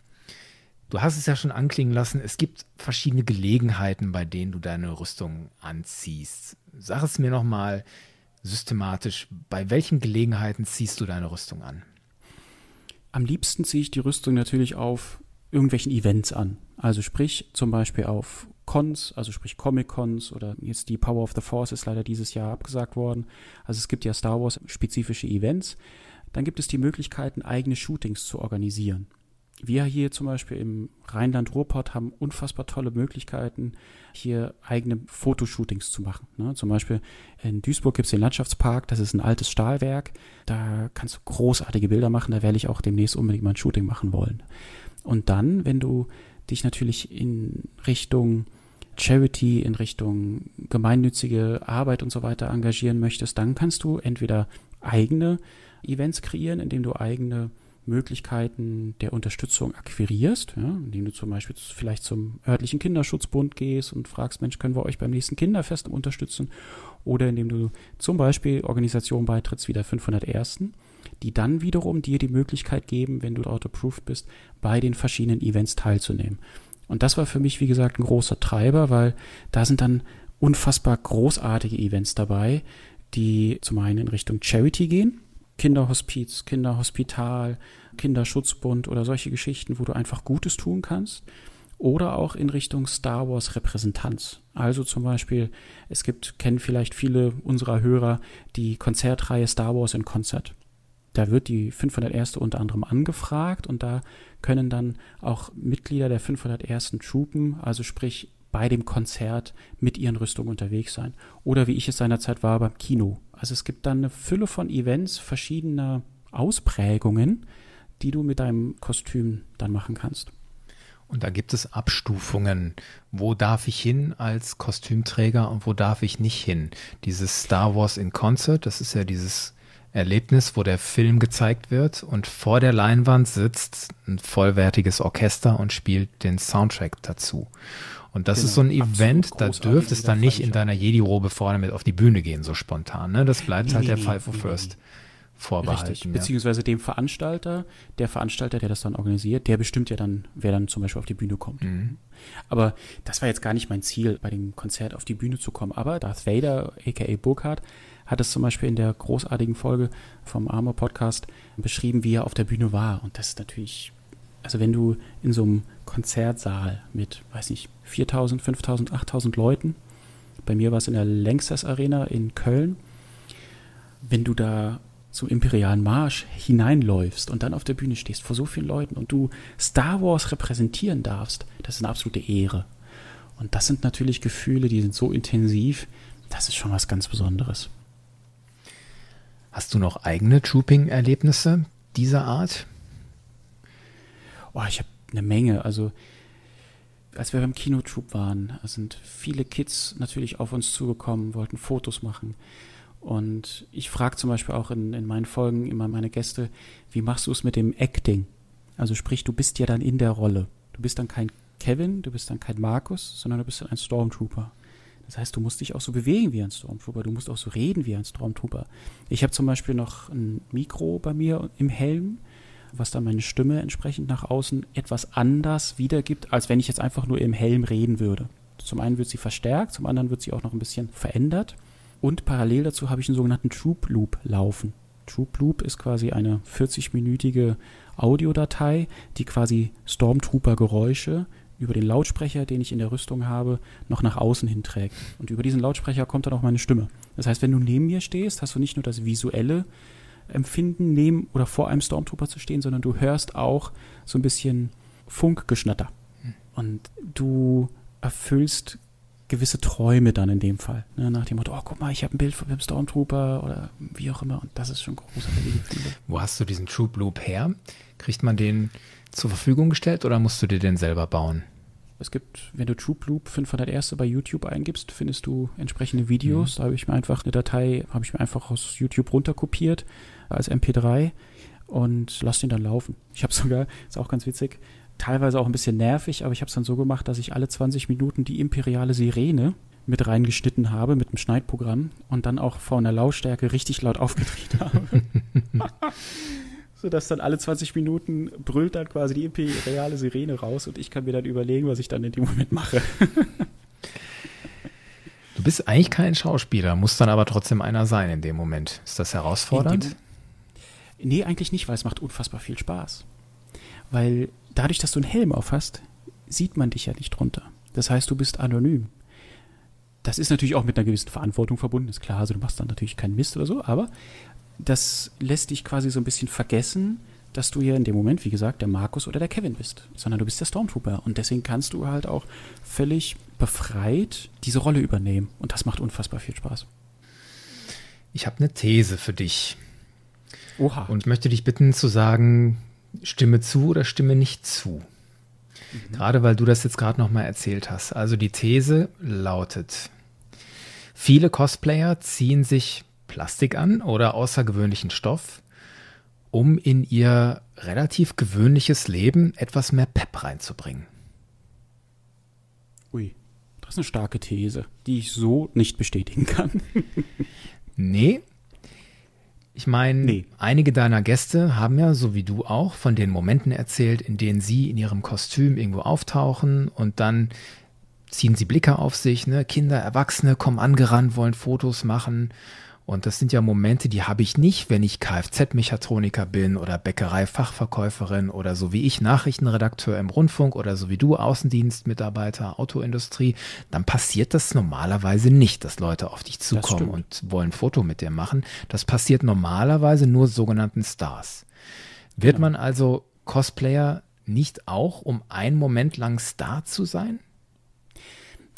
Du hast es ja schon anklingen lassen, es gibt verschiedene Gelegenheiten, bei denen du deine Rüstung anziehst. Sag es mir nochmal, systematisch, bei welchen Gelegenheiten ziehst du deine Rüstung an? Am liebsten ziehe ich die Rüstung natürlich auf irgendwelchen Events an. Also sprich zum Beispiel auf Cons, also sprich Comic-Cons oder jetzt die Power of the Force ist leider dieses Jahr abgesagt worden. Also es gibt ja Star Wars spezifische Events. Dann gibt es die Möglichkeiten, eigene Shootings zu organisieren wir hier zum Beispiel im Rheinland-Ruhrpott haben unfassbar tolle Möglichkeiten, hier eigene Fotoshootings zu machen. Ne? Zum Beispiel in Duisburg gibt es den Landschaftspark, das ist ein altes Stahlwerk. Da kannst du großartige Bilder machen, da werde ich auch demnächst unbedingt mal ein Shooting machen wollen. Und dann, wenn du dich natürlich in Richtung Charity, in Richtung gemeinnützige Arbeit und so weiter engagieren möchtest, dann kannst du entweder eigene Events kreieren, indem du eigene Möglichkeiten der Unterstützung akquirierst, ja, indem du zum Beispiel vielleicht zum örtlichen Kinderschutzbund gehst und fragst, Mensch, können wir euch beim nächsten Kinderfest unterstützen? Oder indem du zum Beispiel Organisationen beitrittst wie der 501. Die dann wiederum dir die Möglichkeit geben, wenn du dort approved bist, bei den verschiedenen Events teilzunehmen. Und das war für mich, wie gesagt, ein großer Treiber, weil da sind dann unfassbar großartige Events dabei, die zum einen in Richtung Charity gehen, Kinderhospiz, Kinderhospital, Kinderschutzbund oder solche Geschichten, wo du einfach Gutes tun kannst. Oder auch in Richtung Star Wars Repräsentanz. Also zum Beispiel, es gibt, kennen vielleicht viele unserer Hörer die Konzertreihe Star Wars in Konzert. Da wird die 501. unter anderem angefragt und da können dann auch Mitglieder der 501. Truppen, also sprich bei dem Konzert mit ihren Rüstungen unterwegs sein. Oder wie ich es seinerzeit war beim Kino. Also es gibt dann eine Fülle von Events verschiedener Ausprägungen, die du mit deinem Kostüm dann machen kannst. Und da gibt es Abstufungen. Wo darf ich hin als Kostümträger und wo darf ich nicht hin? Dieses Star Wars in Concert, das ist ja dieses Erlebnis, wo der Film gezeigt wird und vor der Leinwand sitzt ein vollwertiges Orchester und spielt den Soundtrack dazu. Und das genau, ist so ein Event, da dürfte es dann nicht in deiner Jedi-Robe vorne mit auf die Bühne gehen, so spontan. Ne? Das bleibt nee, halt nee, der Five of First vorbehalten. Richtig, ja. beziehungsweise dem Veranstalter, der Veranstalter, der das dann organisiert, der bestimmt ja dann, wer dann zum Beispiel auf die Bühne kommt. Mhm. Aber das war jetzt gar nicht mein Ziel, bei dem Konzert auf die Bühne zu kommen. Aber Darth Vader, aka Burkhardt, hat es zum Beispiel in der großartigen Folge vom Armor Podcast beschrieben, wie er auf der Bühne war. Und das ist natürlich, also wenn du in so einem Konzertsaal mit, weiß nicht, 4000, 5000, 8000 Leuten, bei mir war es in der Lanxess Arena in Köln, wenn du da zum imperialen Marsch hineinläufst und dann auf der Bühne stehst vor so vielen Leuten und du Star Wars repräsentieren darfst, das ist eine absolute Ehre. Und das sind natürlich Gefühle, die sind so intensiv, das ist schon was ganz Besonderes. Hast du noch eigene Trooping-Erlebnisse dieser Art? Oh, ich habe eine Menge. Also als wir beim Kinotroop waren, sind viele Kids natürlich auf uns zugekommen, wollten Fotos machen. Und ich frage zum Beispiel auch in, in meinen Folgen immer meine Gäste, wie machst du es mit dem Acting? Also sprich, du bist ja dann in der Rolle. Du bist dann kein Kevin, du bist dann kein Markus, sondern du bist dann ein Stormtrooper. Das heißt, du musst dich auch so bewegen wie ein Stormtrooper, du musst auch so reden wie ein Stormtrooper. Ich habe zum Beispiel noch ein Mikro bei mir im Helm, was dann meine Stimme entsprechend nach außen etwas anders wiedergibt, als wenn ich jetzt einfach nur im Helm reden würde. Zum einen wird sie verstärkt, zum anderen wird sie auch noch ein bisschen verändert. Und parallel dazu habe ich einen sogenannten Troop Loop laufen. Troop Loop ist quasi eine 40-minütige Audiodatei, die quasi Stormtrooper-Geräusche über den Lautsprecher, den ich in der Rüstung habe, noch nach außen hin trägt. Und über diesen Lautsprecher kommt dann auch meine Stimme. Das heißt, wenn du neben mir stehst, hast du nicht nur das visuelle Empfinden, neben oder vor einem Stormtrooper zu stehen, sondern du hörst auch so ein bisschen Funkgeschnatter. Und du erfüllst gewisse Träume dann in dem Fall. Ne? Nach dem Motto, oh, guck mal, ich habe ein Bild von dem Stormtrooper oder wie auch immer. Und das ist schon großartige Gefühle. Wo hast du diesen Troop Loop her? Kriegt man den zur Verfügung gestellt oder musst du dir den selber bauen? Es gibt, wenn du Troop Loop 501 bei YouTube eingibst, findest du entsprechende Videos. Mhm. Da habe ich mir einfach eine Datei, habe ich mir einfach aus YouTube runterkopiert als MP3 und lass den dann laufen. Ich habe *laughs* sogar, ist auch ganz witzig, teilweise auch ein bisschen nervig, aber ich habe es dann so gemacht, dass ich alle 20 Minuten die imperiale Sirene mit reingeschnitten habe mit dem Schneidprogramm und dann auch vor einer Lautstärke richtig laut aufgedreht habe. *laughs* *laughs* Sodass dann alle 20 Minuten brüllt dann quasi die imperiale Sirene raus und ich kann mir dann überlegen, was ich dann in dem Moment mache. *laughs* du bist eigentlich kein Schauspieler, muss dann aber trotzdem einer sein in dem Moment. Ist das herausfordernd? Nee, eigentlich nicht, weil es macht unfassbar viel Spaß. Weil dadurch, dass du einen Helm auf hast, sieht man dich ja nicht drunter. Das heißt, du bist anonym. Das ist natürlich auch mit einer gewissen Verantwortung verbunden, ist klar. Also du machst dann natürlich keinen Mist oder so, aber das lässt dich quasi so ein bisschen vergessen, dass du ja in dem Moment, wie gesagt, der Markus oder der Kevin bist, sondern du bist der Stormtrooper. Und deswegen kannst du halt auch völlig befreit diese Rolle übernehmen. Und das macht unfassbar viel Spaß. Ich habe eine These für dich. Oha. Und möchte dich bitten zu sagen, stimme zu oder stimme nicht zu. Mhm. Gerade weil du das jetzt gerade nochmal erzählt hast. Also die These lautet, viele Cosplayer ziehen sich Plastik an oder außergewöhnlichen Stoff, um in ihr relativ gewöhnliches Leben etwas mehr Pep reinzubringen. Ui, das ist eine starke These, die ich so nicht bestätigen kann. *laughs* nee, ich meine, nee. einige deiner Gäste haben ja, so wie du auch, von den Momenten erzählt, in denen sie in ihrem Kostüm irgendwo auftauchen und dann ziehen sie Blicke auf sich, ne? Kinder, Erwachsene kommen angerannt, wollen Fotos machen und das sind ja Momente, die habe ich nicht, wenn ich Kfz-Mechatroniker bin oder Bäckerei-Fachverkäuferin oder so wie ich Nachrichtenredakteur im Rundfunk oder so wie du Außendienstmitarbeiter, Autoindustrie. Dann passiert das normalerweise nicht, dass Leute auf dich zukommen und wollen ein Foto mit dir machen. Das passiert normalerweise nur sogenannten Stars. Wird man also Cosplayer nicht auch, um einen Moment lang Star zu sein?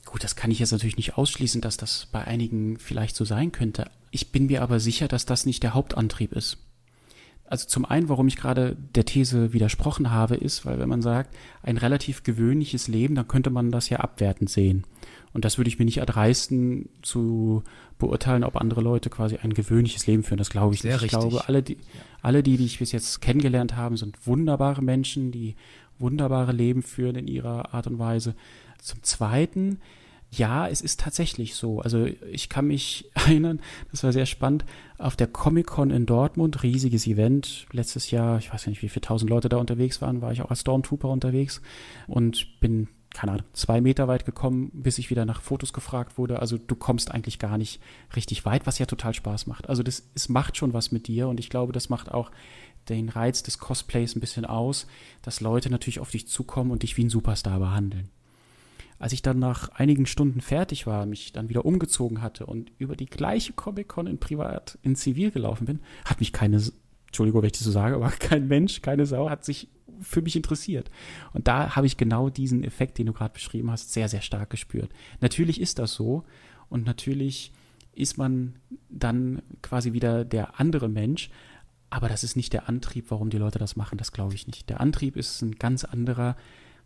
Gut, das kann ich jetzt natürlich nicht ausschließen, dass das bei einigen vielleicht so sein könnte. Ich bin mir aber sicher, dass das nicht der Hauptantrieb ist. Also zum einen, warum ich gerade der These widersprochen habe, ist, weil wenn man sagt, ein relativ gewöhnliches Leben, dann könnte man das ja abwertend sehen. Und das würde ich mir nicht erdreisten zu beurteilen, ob andere Leute quasi ein gewöhnliches Leben führen. Das glaube ich Sehr nicht. Richtig. Ich glaube, alle die, alle die, die ich bis jetzt kennengelernt habe, sind wunderbare Menschen, die wunderbare Leben führen in ihrer Art und Weise. Zum Zweiten, ja, es ist tatsächlich so. Also ich kann mich *laughs* erinnern, das war sehr spannend, auf der Comic-Con in Dortmund, riesiges Event, letztes Jahr, ich weiß nicht, wie viele tausend Leute da unterwegs waren, war ich auch als Stormtrooper unterwegs und bin keine Ahnung, zwei Meter weit gekommen, bis ich wieder nach Fotos gefragt wurde. Also du kommst eigentlich gar nicht richtig weit, was ja total Spaß macht. Also das, es macht schon was mit dir und ich glaube, das macht auch den Reiz des Cosplays ein bisschen aus, dass Leute natürlich auf dich zukommen und dich wie ein Superstar behandeln. Als ich dann nach einigen Stunden fertig war, mich dann wieder umgezogen hatte und über die gleiche Comic-Con in Privat, in Zivil gelaufen bin, hat mich keine, Entschuldigung, wenn ich das so sage, aber *laughs* kein Mensch, keine Sau hat sich für mich interessiert. Und da habe ich genau diesen Effekt, den du gerade beschrieben hast, sehr, sehr stark gespürt. Natürlich ist das so und natürlich ist man dann quasi wieder der andere Mensch, aber das ist nicht der Antrieb, warum die Leute das machen, das glaube ich nicht. Der Antrieb ist ein ganz anderer,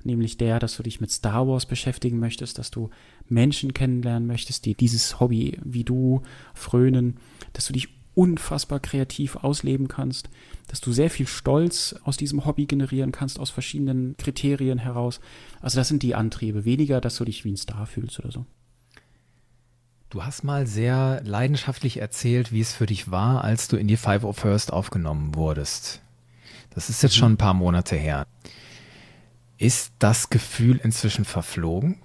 nämlich der, dass du dich mit Star Wars beschäftigen möchtest, dass du Menschen kennenlernen möchtest, die dieses Hobby wie du frönen, dass du dich unfassbar kreativ ausleben kannst, dass du sehr viel Stolz aus diesem Hobby generieren kannst, aus verschiedenen Kriterien heraus. Also das sind die Antriebe, weniger, dass du dich wie ein Star fühlst oder so. Du hast mal sehr leidenschaftlich erzählt, wie es für dich war, als du in die Five of First aufgenommen wurdest. Das ist jetzt schon ein paar Monate her. Ist das Gefühl inzwischen verflogen?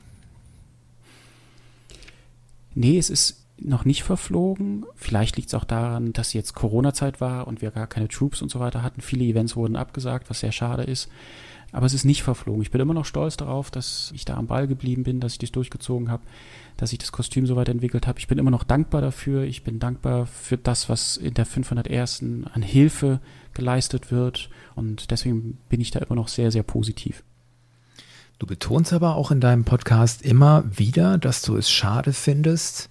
Nee, es ist noch nicht verflogen. Vielleicht liegt es auch daran, dass jetzt Corona-Zeit war und wir gar keine Troops und so weiter hatten. Viele Events wurden abgesagt, was sehr schade ist. Aber es ist nicht verflogen. Ich bin immer noch stolz darauf, dass ich da am Ball geblieben bin, dass ich das durchgezogen habe, dass ich das Kostüm so weit entwickelt habe. Ich bin immer noch dankbar dafür. Ich bin dankbar für das, was in der 501. an Hilfe geleistet wird. Und deswegen bin ich da immer noch sehr, sehr positiv. Du betonst aber auch in deinem Podcast immer wieder, dass du es schade findest,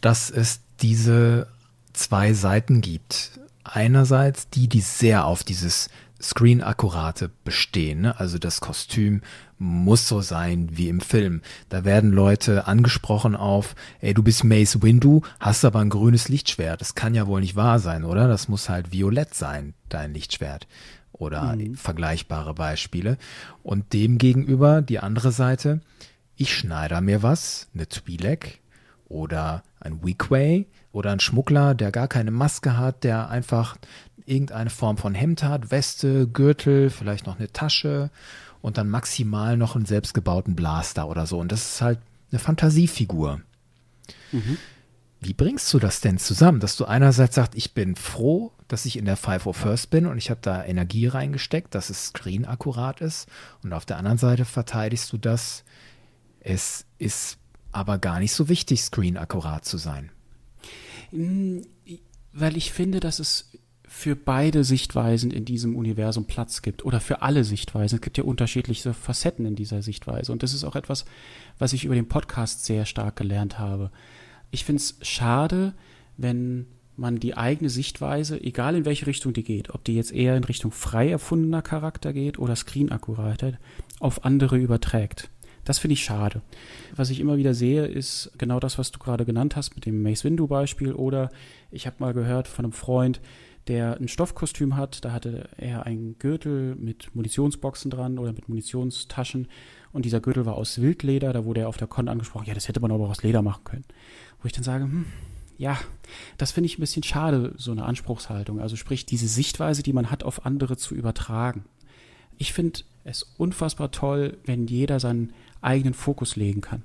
dass es diese zwei Seiten gibt. Einerseits die, die sehr auf dieses Screen-Akkurate bestehen. Ne? Also das Kostüm muss so sein wie im Film. Da werden Leute angesprochen auf, ey, du bist Mace Windu, hast aber ein grünes Lichtschwert. Das kann ja wohl nicht wahr sein, oder? Das muss halt violett sein, dein Lichtschwert. Oder mhm. vergleichbare Beispiele. Und dem gegenüber die andere Seite, ich schneide mir was, eine Twi'lek oder ein Weequay oder ein Schmuggler, der gar keine Maske hat, der einfach irgendeine Form von Hemd hat, Weste, Gürtel, vielleicht noch eine Tasche und dann maximal noch einen selbstgebauten Blaster oder so. Und das ist halt eine Fantasiefigur. Mhm. Wie bringst du das denn zusammen, dass du einerseits sagst, ich bin froh, dass ich in der 501st bin und ich habe da Energie reingesteckt, dass es screen akkurat ist und auf der anderen Seite verteidigst du das, es ist aber gar nicht so wichtig, screen akkurat zu sein. Hm, weil ich finde, dass es für beide Sichtweisen in diesem Universum Platz gibt oder für alle Sichtweisen. Es gibt ja unterschiedliche Facetten in dieser Sichtweise und das ist auch etwas, was ich über den Podcast sehr stark gelernt habe. Ich finde es schade, wenn man die eigene Sichtweise, egal in welche Richtung die geht, ob die jetzt eher in Richtung frei erfundener Charakter geht oder Screen-Akkuratheit, auf andere überträgt. Das finde ich schade. Was ich immer wieder sehe, ist genau das, was du gerade genannt hast mit dem Mace Windu Beispiel. Oder ich habe mal gehört von einem Freund, der ein Stoffkostüm hat. Da hatte er einen Gürtel mit Munitionsboxen dran oder mit Munitionstaschen. Und dieser Gürtel war aus Wildleder. Da wurde er auf der Con angesprochen, ja, das hätte man aber aus Leder machen können. Wo ich dann sage, hm, ja, das finde ich ein bisschen schade, so eine Anspruchshaltung. Also sprich, diese Sichtweise, die man hat, auf andere zu übertragen. Ich finde es unfassbar toll, wenn jeder seinen eigenen Fokus legen kann.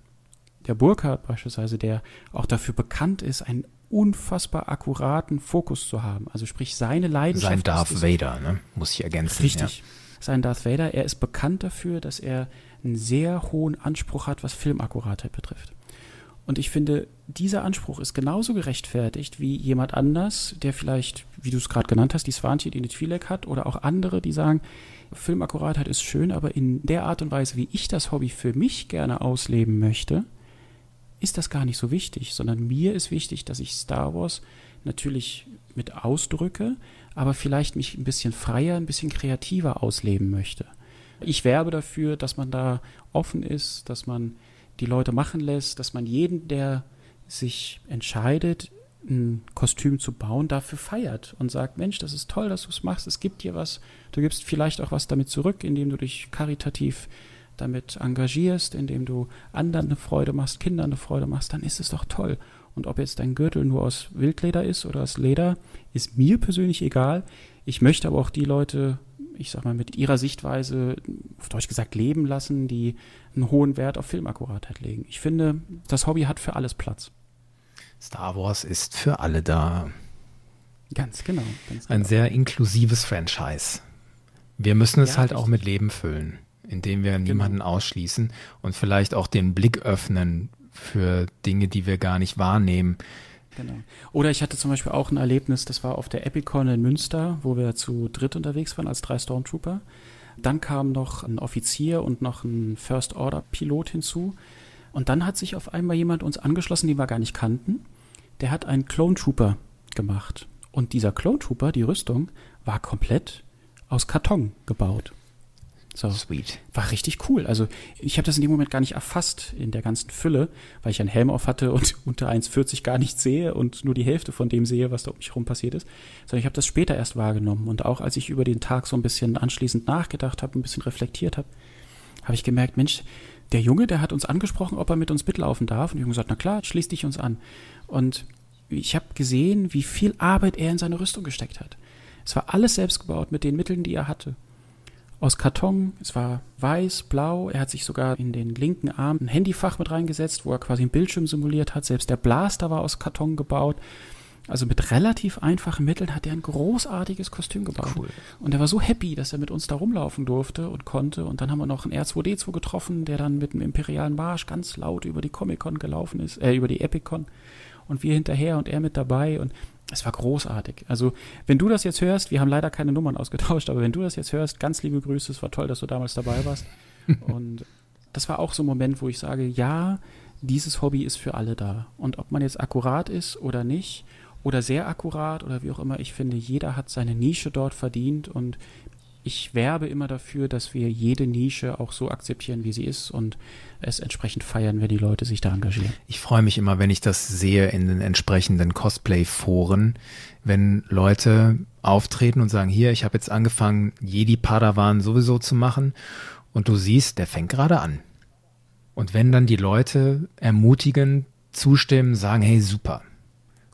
Der Burkhardt beispielsweise, der auch dafür bekannt ist, einen unfassbar akkuraten Fokus zu haben. Also sprich, seine Leidenschaft. Sein Darth Vader, ne? muss ich ergänzen. Richtig. Ja. Sein Darth Vader, er ist bekannt dafür, dass er einen sehr hohen Anspruch hat, was Filmakkuratheit betrifft. Und ich finde, dieser Anspruch ist genauso gerechtfertigt wie jemand anders, der vielleicht, wie du es gerade genannt hast, die Swantje, die eine Twi'lek hat, oder auch andere, die sagen, Filmakkuratheit ist schön, aber in der Art und Weise, wie ich das Hobby für mich gerne ausleben möchte, ist das gar nicht so wichtig, sondern mir ist wichtig, dass ich Star Wars natürlich mit ausdrücke, aber vielleicht mich ein bisschen freier, ein bisschen kreativer ausleben möchte. Ich werbe dafür, dass man da offen ist, dass man die Leute machen lässt, dass man jeden, der sich entscheidet, ein Kostüm zu bauen, dafür feiert und sagt, Mensch, das ist toll, dass du es machst, es gibt dir was, du gibst vielleicht auch was damit zurück, indem du dich karitativ damit engagierst, indem du anderen eine Freude machst, Kindern eine Freude machst, dann ist es doch toll. Und ob jetzt dein Gürtel nur aus Wildleder ist oder aus Leder, ist mir persönlich egal. Ich möchte aber auch die Leute, ich sag mal, mit ihrer Sichtweise, auf Deutsch gesagt, leben lassen, die einen hohen Wert auf Filmakkuratheit legen. Ich finde, das Hobby hat für alles Platz. Star Wars ist für alle da. Ganz genau. Ganz genau. Ein sehr inklusives Franchise. Wir müssen es ja, halt richtig. auch mit Leben füllen, indem wir genau. niemanden ausschließen und vielleicht auch den Blick öffnen für Dinge, die wir gar nicht wahrnehmen. Genau. Oder ich hatte zum Beispiel auch ein Erlebnis, das war auf der Epicon in Münster, wo wir zu dritt unterwegs waren als drei Stormtrooper. Dann kam noch ein Offizier und noch ein First Order Pilot hinzu. Und dann hat sich auf einmal jemand uns angeschlossen, den wir gar nicht kannten. Der hat einen Clone Trooper gemacht. Und dieser Clone Trooper, die Rüstung, war komplett aus Karton gebaut. So. Sweet. War richtig cool. Also ich habe das in dem Moment gar nicht erfasst in der ganzen Fülle, weil ich einen Helm auf hatte und *laughs* unter 1,40 gar nicht sehe und nur die Hälfte von dem sehe, was da um mich herum passiert ist. Sondern ich habe das später erst wahrgenommen. Und auch als ich über den Tag so ein bisschen anschließend nachgedacht habe, ein bisschen reflektiert habe, habe ich gemerkt, Mensch, der Junge, der hat uns angesprochen, ob er mit uns mitlaufen darf. Und ich habe gesagt, na klar, schließ dich uns an. Und ich habe gesehen, wie viel Arbeit er in seine Rüstung gesteckt hat. Es war alles selbst gebaut mit den Mitteln, die er hatte aus Karton. Es war weiß, blau. Er hat sich sogar in den linken Arm ein Handyfach mit reingesetzt, wo er quasi einen Bildschirm simuliert hat. Selbst der Blaster war aus Karton gebaut. Also mit relativ einfachen Mitteln hat er ein großartiges Kostüm gebaut. Cool. Und er war so happy, dass er mit uns da rumlaufen durfte und konnte. Und dann haben wir noch einen R2D2 getroffen, der dann mit dem Imperialen Marsch ganz laut über die Comic-Con gelaufen ist, äh, über die Epic-Con. Und wir hinterher und er mit dabei. Und es war großartig. Also, wenn du das jetzt hörst, wir haben leider keine Nummern *laughs* ausgetauscht, aber wenn du das jetzt hörst, ganz liebe Grüße, es war toll, dass du damals dabei warst. *laughs* und das war auch so ein Moment, wo ich sage, ja, dieses Hobby ist für alle da. Und ob man jetzt akkurat ist oder nicht, oder sehr akkurat oder wie auch immer, ich finde, jeder hat seine Nische dort verdient und ich werbe immer dafür, dass wir jede Nische auch so akzeptieren, wie sie ist und es entsprechend feiern, wenn die Leute sich da engagieren. Ich freue mich immer, wenn ich das sehe in den entsprechenden Cosplay-Foren, wenn Leute auftreten und sagen, hier, ich habe jetzt angefangen, Jedi Padawan sowieso zu machen und du siehst, der fängt gerade an. Und wenn dann die Leute ermutigen, zustimmen, sagen, hey, super,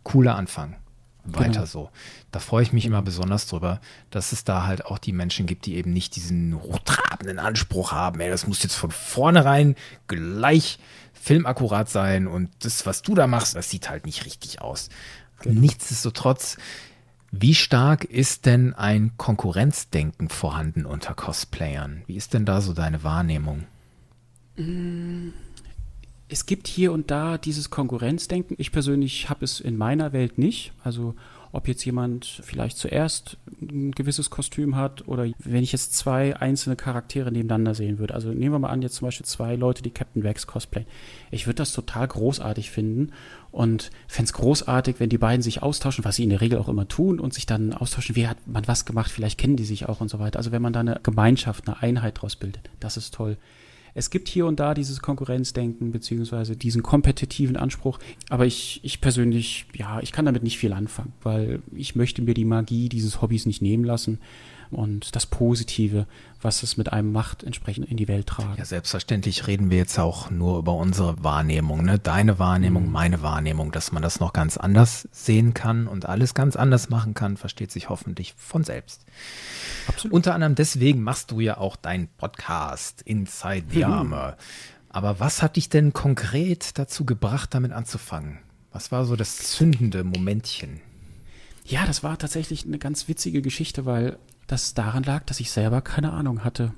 cooler Anfang, weiter genau. so. Da freue ich mich immer besonders drüber, dass es da halt auch die Menschen gibt, die eben nicht diesen hochtrabenden Anspruch haben, ey, das muss jetzt von vornherein gleich filmakkurat sein und das, was du da machst, das sieht halt nicht richtig aus. Genau. Nichtsdestotrotz, wie stark ist denn ein Konkurrenzdenken vorhanden unter Cosplayern? Wie ist denn da so deine Wahrnehmung? Es gibt hier und da dieses Konkurrenzdenken. Ich persönlich habe es in meiner Welt nicht. Also ob jetzt jemand vielleicht zuerst ein gewisses Kostüm hat oder wenn ich jetzt zwei einzelne Charaktere nebeneinander sehen würde. Also nehmen wir mal an, jetzt zum Beispiel zwei Leute, die Captain Wax cosplayen. Ich würde das total großartig finden und fände es großartig, wenn die beiden sich austauschen, was sie in der Regel auch immer tun und sich dann austauschen, wie hat man was gemacht, vielleicht kennen die sich auch und so weiter. Also wenn man da eine Gemeinschaft, eine Einheit draus bildet, das ist toll. Es gibt hier und da dieses Konkurrenzdenken beziehungsweise diesen kompetitiven Anspruch, aber ich, ich persönlich, ja, ich kann damit nicht viel anfangen, weil ich möchte mir die Magie dieses Hobbys nicht nehmen lassen und das Positive, was es mit einem macht, entsprechend in die Welt tragen. Ja, selbstverständlich reden wir jetzt auch nur über unsere Wahrnehmung, ne? Deine Wahrnehmung, mhm. meine Wahrnehmung, dass man das noch ganz anders sehen kann und alles ganz anders machen kann, versteht sich hoffentlich von selbst. Absolut. Unter anderem deswegen machst du ja auch deinen Podcast Inside the mhm. Armor. Aber was hat dich denn konkret dazu gebracht, damit anzufangen? Was war so das zündende Momentchen? Ja, das war tatsächlich eine ganz witzige Geschichte, weil das daran lag, dass ich selber keine Ahnung hatte.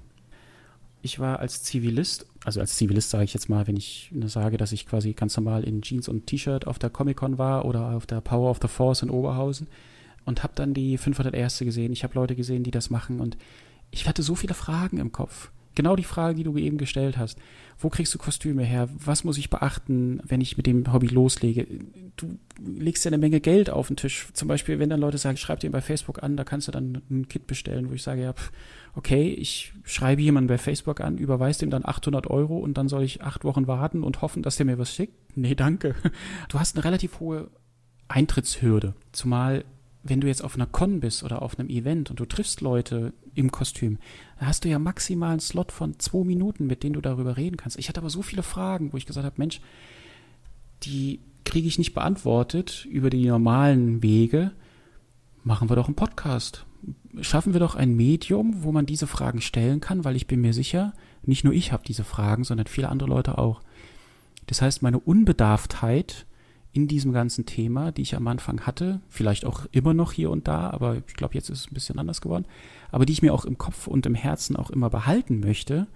ich war als Zivilist, also als Zivilist sage ich jetzt mal, wenn ich sage, dass ich quasi ganz normal in Jeans und T-Shirt auf der Comic-Con war oder auf der Power of the Force in Oberhausen und habe dann die 500 Erste gesehen. Ich habe Leute gesehen, die das machen und ich hatte so viele Fragen im Kopf. Genau die Frage, die du eben gestellt hast. Wo kriegst du Kostüme her? Was muss ich beachten, wenn ich mit dem Hobby loslege? Du legst ja eine Menge Geld auf den Tisch. Zum Beispiel, wenn dann Leute sagen, schreib dir bei Facebook an, da kannst du dann ein Kit bestellen, wo ich sage, ja, pff, okay, ich schreibe jemanden bei Facebook an, überweise dem dann 800 Euro und dann soll ich acht Wochen warten und hoffen, dass der mir was schickt? Nee, danke. Du hast eine relativ hohe Eintrittshürde. Zumal wenn du jetzt auf einer Con bist oder auf einem Event und du triffst Leute im Kostüm, da hast du ja maximal einen Slot von zwei Minuten, mit denen du darüber reden kannst. Ich hatte aber so viele Fragen, wo ich gesagt habe, Mensch, die kriege ich nicht beantwortet über die normalen Wege. Machen wir doch einen Podcast. Schaffen wir doch ein Medium, wo man diese Fragen stellen kann, weil ich bin mir sicher, nicht nur ich habe diese Fragen, sondern viele andere Leute auch. Das heißt, meine Unbedarftheit in diesem ganzen Thema, die ich am Anfang hatte, vielleicht auch immer noch hier und da, aber ich glaube, jetzt ist es ein bisschen anders geworden, aber die ich mir auch im Kopf und im Herzen auch immer behalten möchte,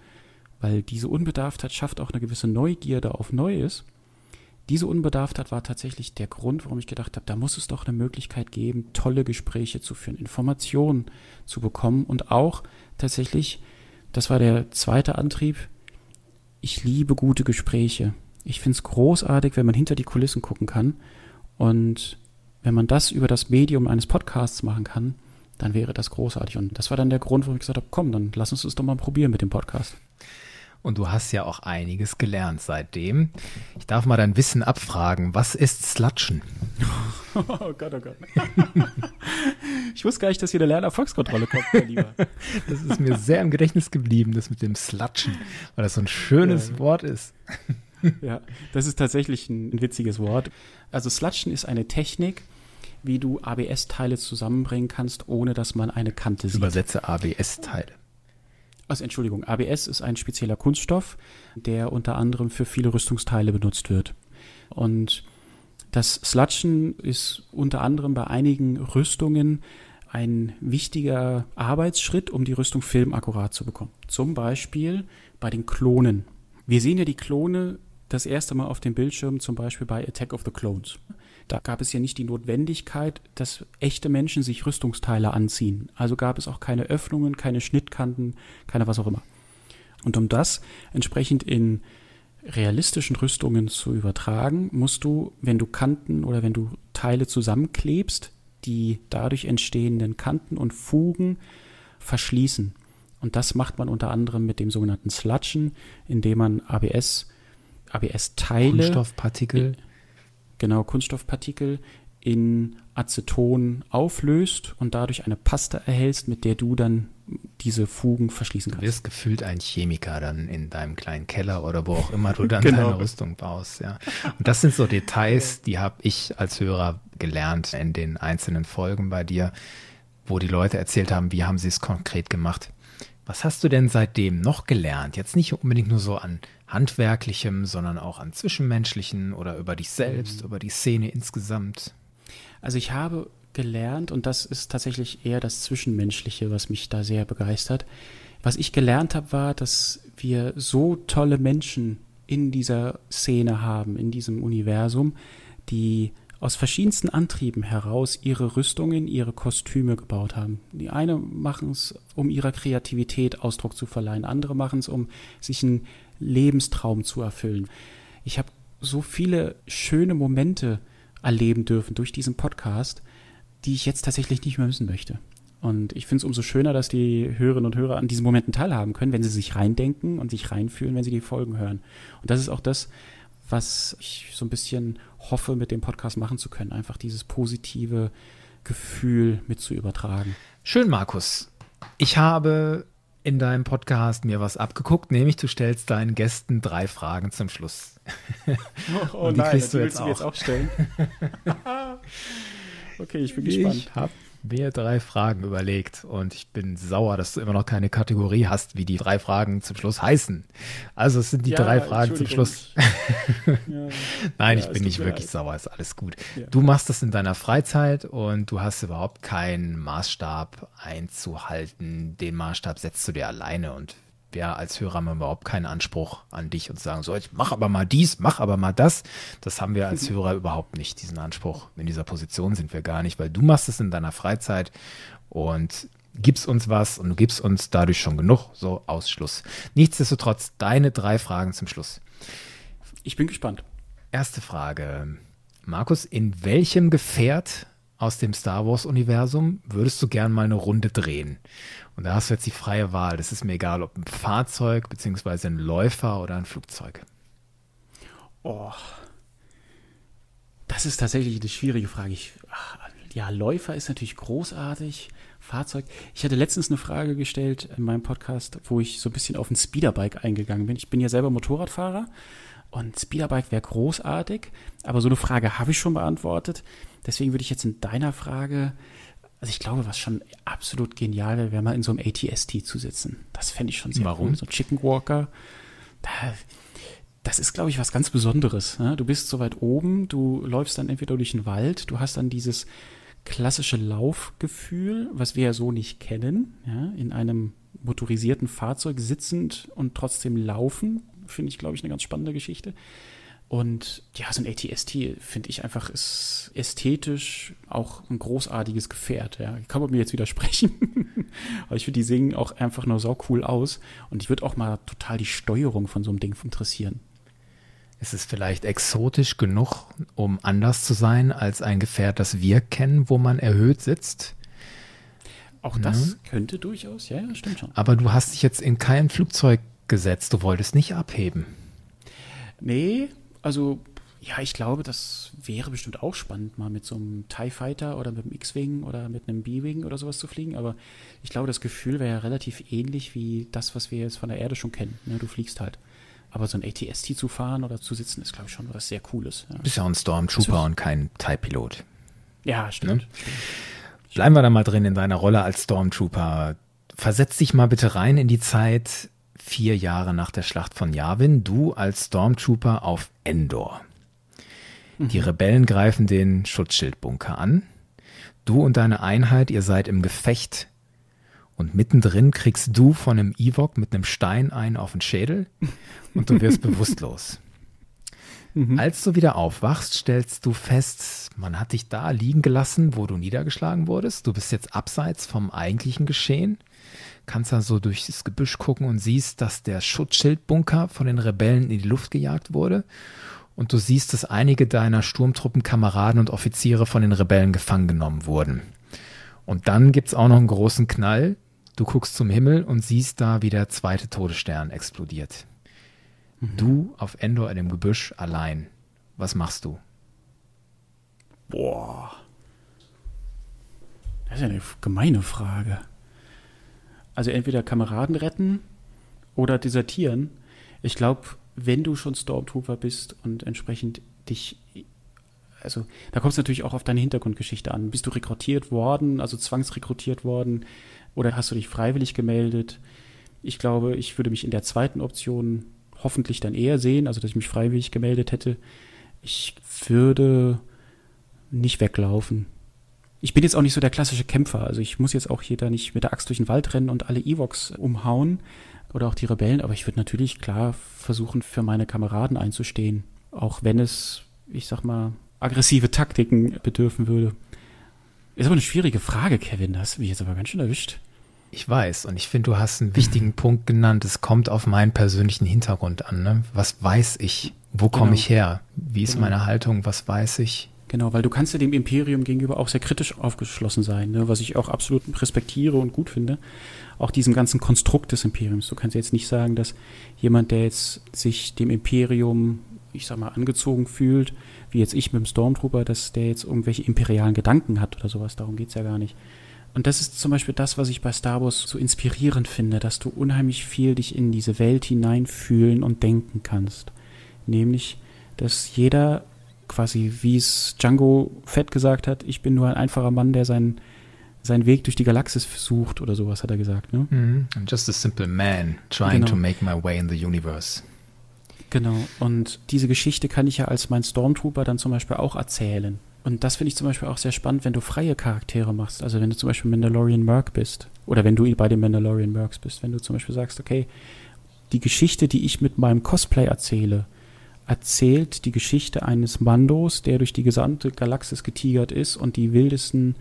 weil diese Unbedarftheit schafft auch eine gewisse Neugierde auf Neues. Diese Unbedarftheit war tatsächlich der Grund, warum ich gedacht habe, da muss es doch eine Möglichkeit geben, tolle Gespräche zu führen, Informationen zu bekommen und auch tatsächlich, das war der zweite Antrieb, ich liebe gute Gespräche. Ich finde es großartig, wenn man hinter die Kulissen gucken kann. Und wenn man das über das Medium eines Podcasts machen kann, dann wäre das großartig. Und das war dann der Grund, wo ich gesagt habe, komm, dann lass uns das doch mal probieren mit dem Podcast. Und du hast ja auch einiges gelernt seitdem. Ich darf mal dein Wissen abfragen. Was ist Slatschen? *laughs* Oh Gott, oh Gott. *laughs* Ich wusste gar nicht, dass hier eine Lernerfolgskontrolle kommt, mein Lieber. *laughs* Das ist mir sehr im Gedächtnis geblieben, das mit dem Slatschen, weil das so ein schönes ja. Wort ist. *laughs* ja, das ist tatsächlich ein, witziges Wort. Also Slutschen ist eine Technik, wie du ABS-Teile zusammenbringen kannst, ohne dass man eine Kante sieht. Übersetze ABS-Teile. Also Entschuldigung, ABS ist ein spezieller Kunststoff, der unter anderem für viele Rüstungsteile benutzt wird. Und das Slutschen ist unter anderem bei einigen Rüstungen ein wichtiger Arbeitsschritt, um die Rüstung filmakkurat zu bekommen. Zum Beispiel bei den Klonen. Wir sehen ja die Klone das erste Mal auf dem Bildschirm, zum Beispiel bei Attack of the Clones. Da gab es ja nicht die Notwendigkeit, dass echte Menschen sich Rüstungsteile anziehen. Also gab es auch keine Öffnungen, keine Schnittkanten, keine was auch immer. Und um das entsprechend in realistischen Rüstungen zu übertragen, musst du, wenn du Kanten oder wenn du Teile zusammenklebst, die dadurch entstehenden Kanten und Fugen verschließen. Und das macht man unter anderem mit dem sogenannten Sludgen, indem man ABS ABS-Teile. Kunststoffpartikel. Genau, Kunststoffpartikel in Aceton auflöst und dadurch eine Paste erhältst, mit der du dann diese Fugen verschließen kannst. Du wirst gefühlt ein Chemiker dann in deinem kleinen Keller oder wo auch immer du dann *laughs* genau. deine Rüstung baust, ja. Und das sind so Details, die habe ich als Hörer gelernt in den einzelnen Folgen bei dir, wo die Leute erzählt haben, wie haben sie es konkret gemacht. Was hast du denn seitdem noch gelernt? Jetzt nicht unbedingt nur so an handwerklichem, sondern auch an zwischenmenschlichen oder über dich selbst, mhm. über die Szene insgesamt? Also ich habe gelernt, und das ist tatsächlich eher das Zwischenmenschliche, was mich da sehr begeistert. Was ich gelernt habe, war, dass wir so tolle Menschen in dieser Szene haben, in diesem Universum, die aus verschiedensten Antrieben heraus ihre Rüstungen, ihre Kostüme gebaut haben. Die eine machen es, um ihrer Kreativität Ausdruck zu verleihen, andere machen es, um sich einen Lebenstraum zu erfüllen. Ich habe so viele schöne Momente erleben dürfen durch diesen Podcast, die ich jetzt tatsächlich nicht mehr missen möchte. Und ich finde es umso schöner, dass die Hörerinnen und Hörer an diesen Momenten teilhaben können, wenn sie sich reindenken und sich reinfühlen, wenn sie die Folgen hören. Und das ist auch das, was ich so ein bisschen hoffe, mit dem Podcast machen zu können. Einfach dieses positive Gefühl mit zu übertragen. Schön, Markus. Ich habe in deinem Podcast mir was abgeguckt, nämlich du stellst deinen Gästen drei Fragen zum Schluss. *laughs* Oh, oh die nein, kriegst du jetzt auch. jetzt auch stellen. *laughs* okay, ich bin gespannt. Ich habe mir drei Fragen überlegt und ich bin sauer, dass du immer noch keine Kategorie hast, wie die drei Fragen zum Schluss heißen. Also es sind die ja, drei Fragen zum Schluss. *laughs* ja, *laughs* Nein, ja, ich bin nicht wirklich leid. sauer, ist alles gut. Du machst das in deiner Freizeit und du hast überhaupt keinen Maßstab einzuhalten. Den Maßstab setzt du dir alleine und habe ja als Hörer überhaupt keinen Anspruch an dich und sagen, so, ich mach aber mal dies, mach aber mal das. Das haben wir als *laughs* Hörer überhaupt nicht, diesen Anspruch. In dieser Position sind wir gar nicht, weil du machst es in deiner Freizeit und gibst uns was und du gibst uns dadurch schon genug. So, Ausschluss. Nichtsdestotrotz, deine drei Fragen zum Schluss. Ich bin gespannt. Erste Frage. Markus, in welchem Gefährt aus dem Star Wars-Universum würdest du gern mal eine Runde drehen? Und da hast du jetzt die freie Wahl. Das ist mir egal, ob ein Fahrzeug, beziehungsweise ein Läufer oder ein Flugzeug. Oh. Das ist tatsächlich eine schwierige Frage. Ich, ja, Läufer ist natürlich großartig. Fahrzeug. Ich hatte letztens eine Frage gestellt in meinem Podcast, wo ich so ein bisschen auf ein Speederbike eingegangen bin. Ich bin ja selber Motorradfahrer und Speederbike wäre großartig, aber so eine Frage habe ich schon beantwortet. Deswegen würde ich jetzt in deiner Frage, also ich glaube, was schon absolut genial wäre, wäre mal in so einem ATST zu sitzen. Das fände ich schon sehr Warum? cool. So ein Chicken Walker. Da, das ist, glaube ich, was ganz Besonderes. Ne? Du bist so weit oben, du läufst dann entweder durch den Wald, du hast dann dieses klassische Laufgefühl, was wir ja so nicht kennen, ja? in einem motorisierten Fahrzeug sitzend und trotzdem laufen, finde ich, glaube ich, eine ganz spannende Geschichte. Und ja, so ein ATST finde ich einfach ist ästhetisch auch ein großartiges Gefährt. Ja, kann man mir jetzt widersprechen, *laughs* aber ich finde die singen auch einfach nur sau cool aus. Und ich würde auch mal total die Steuerung von so einem Ding interessieren. Ist es vielleicht exotisch genug, um anders zu sein als ein Gefährt, das wir kennen, wo man erhöht sitzt? Auch das ja. könnte durchaus, ja, ja, stimmt schon. Aber du hast dich jetzt in kein Flugzeug gesetzt, du wolltest nicht abheben. Nee, also ja, ich glaube, das wäre bestimmt auch spannend, mal mit so einem TIE Fighter oder mit einem X-Wing oder mit einem B-Wing oder sowas zu fliegen. Aber ich glaube, das Gefühl wäre ja relativ ähnlich wie das, was wir jetzt von der Erde schon kennen. Ne? Du fliegst halt. Aber so ein ATST zu fahren oder zu sitzen, ist, glaube ich, schon was sehr Cooles. Ja. Bist ja ein Stormtrooper und kein TIE-Pilot. Ja, stimmt, ne? stimmt. Bleiben wir da mal drin in deiner Rolle als Stormtrooper. Versetz dich mal bitte rein in die Zeit vier Jahre nach der Schlacht von Yavin, du als Stormtrooper auf Endor. Mhm. Die Rebellen greifen den Schutzschildbunker an. Du und deine Einheit, ihr seid im Gefecht und mittendrin kriegst du von einem Ewok mit einem Stein einen auf den Schädel und du wirst *laughs* bewusstlos. Mhm. Als du wieder aufwachst, stellst du fest, man hat dich da liegen gelassen, wo du niedergeschlagen wurdest. Du bist jetzt abseits vom eigentlichen Geschehen, kannst da so durchs Gebüsch gucken und siehst, dass der Schutzschildbunker von den Rebellen in die Luft gejagt wurde. Und du siehst, dass einige deiner Sturmtruppenkameraden und Offiziere von den Rebellen gefangen genommen wurden. Und dann gibt's auch noch einen großen Knall. Du guckst zum Himmel und siehst da, wie der zweite Todesstern explodiert. Mhm. Du auf Endor in dem Gebüsch allein. Was machst du? Boah. Das ist ja eine gemeine Frage. Also entweder Kameraden retten oder desertieren. Ich glaube, wenn du schon Stormtrooper bist und entsprechend dich also da kommt es natürlich auch auf deine Hintergrundgeschichte an. Bist du rekrutiert worden, also zwangsrekrutiert worden? Oder hast du dich freiwillig gemeldet? Ich glaube, ich würde mich in der zweiten Option hoffentlich dann eher sehen, also dass ich mich freiwillig gemeldet hätte. Ich würde nicht weglaufen. Ich bin jetzt auch nicht so der klassische Kämpfer, also ich muss jetzt auch hier da nicht mit der Axt durch den Wald rennen und alle Evox umhauen oder auch die Rebellen, aber ich würde natürlich klar versuchen, für meine Kameraden einzustehen, auch wenn es, ich sag mal, aggressive Taktiken bedürfen würde. Ist aber eine schwierige Frage, Kevin, das hast du mich jetzt aber ganz schön erwischt. Ich weiß und ich finde, du hast einen wichtigen *clears throat* Punkt genannt. Es kommt auf meinen persönlichen Hintergrund an. Ne? Was weiß ich? Wo komme genau. ich her? Wie ist genau. meine Haltung? Was weiß ich? Genau, weil du kannst ja dem Imperium gegenüber auch sehr kritisch aufgeschlossen sein, ne? was ich auch absolut respektiere und gut finde. Auch diesem ganzen Konstrukt des Imperiums. Du kannst jetzt nicht sagen, dass jemand, der jetzt sich dem Imperium, ich sag mal, angezogen fühlt, wie jetzt ich mit dem Stormtrooper, dass der jetzt irgendwelche imperialen Gedanken hat oder sowas. Darum geht's ja gar nicht. Und das ist zum Beispiel das, was ich bei Star Wars so inspirierend finde, dass du unheimlich viel dich in diese Welt hineinfühlen und denken kannst. Nämlich, dass jeder quasi, wie es Django Fett gesagt hat, ich bin nur ein einfacher Mann, der seinen, seinen Weg durch die Galaxis sucht oder sowas, hat er gesagt. Ne? Mm, I'm just a simple man trying genau. to make my way in the universe. Genau, und diese Geschichte kann ich ja als mein Stormtrooper dann zum Beispiel auch erzählen. Und das finde ich zum Beispiel auch sehr spannend, wenn du freie Charaktere machst. Also wenn du zum Beispiel Mandalorian Merc bist oder wenn du bei den Mandalorian Mercs bist, wenn du zum Beispiel sagst, okay, die Geschichte, die ich mit meinem Cosplay erzähle, erzählt die Geschichte eines Mandos, der durch die gesamte Galaxis getigert ist und die wildesten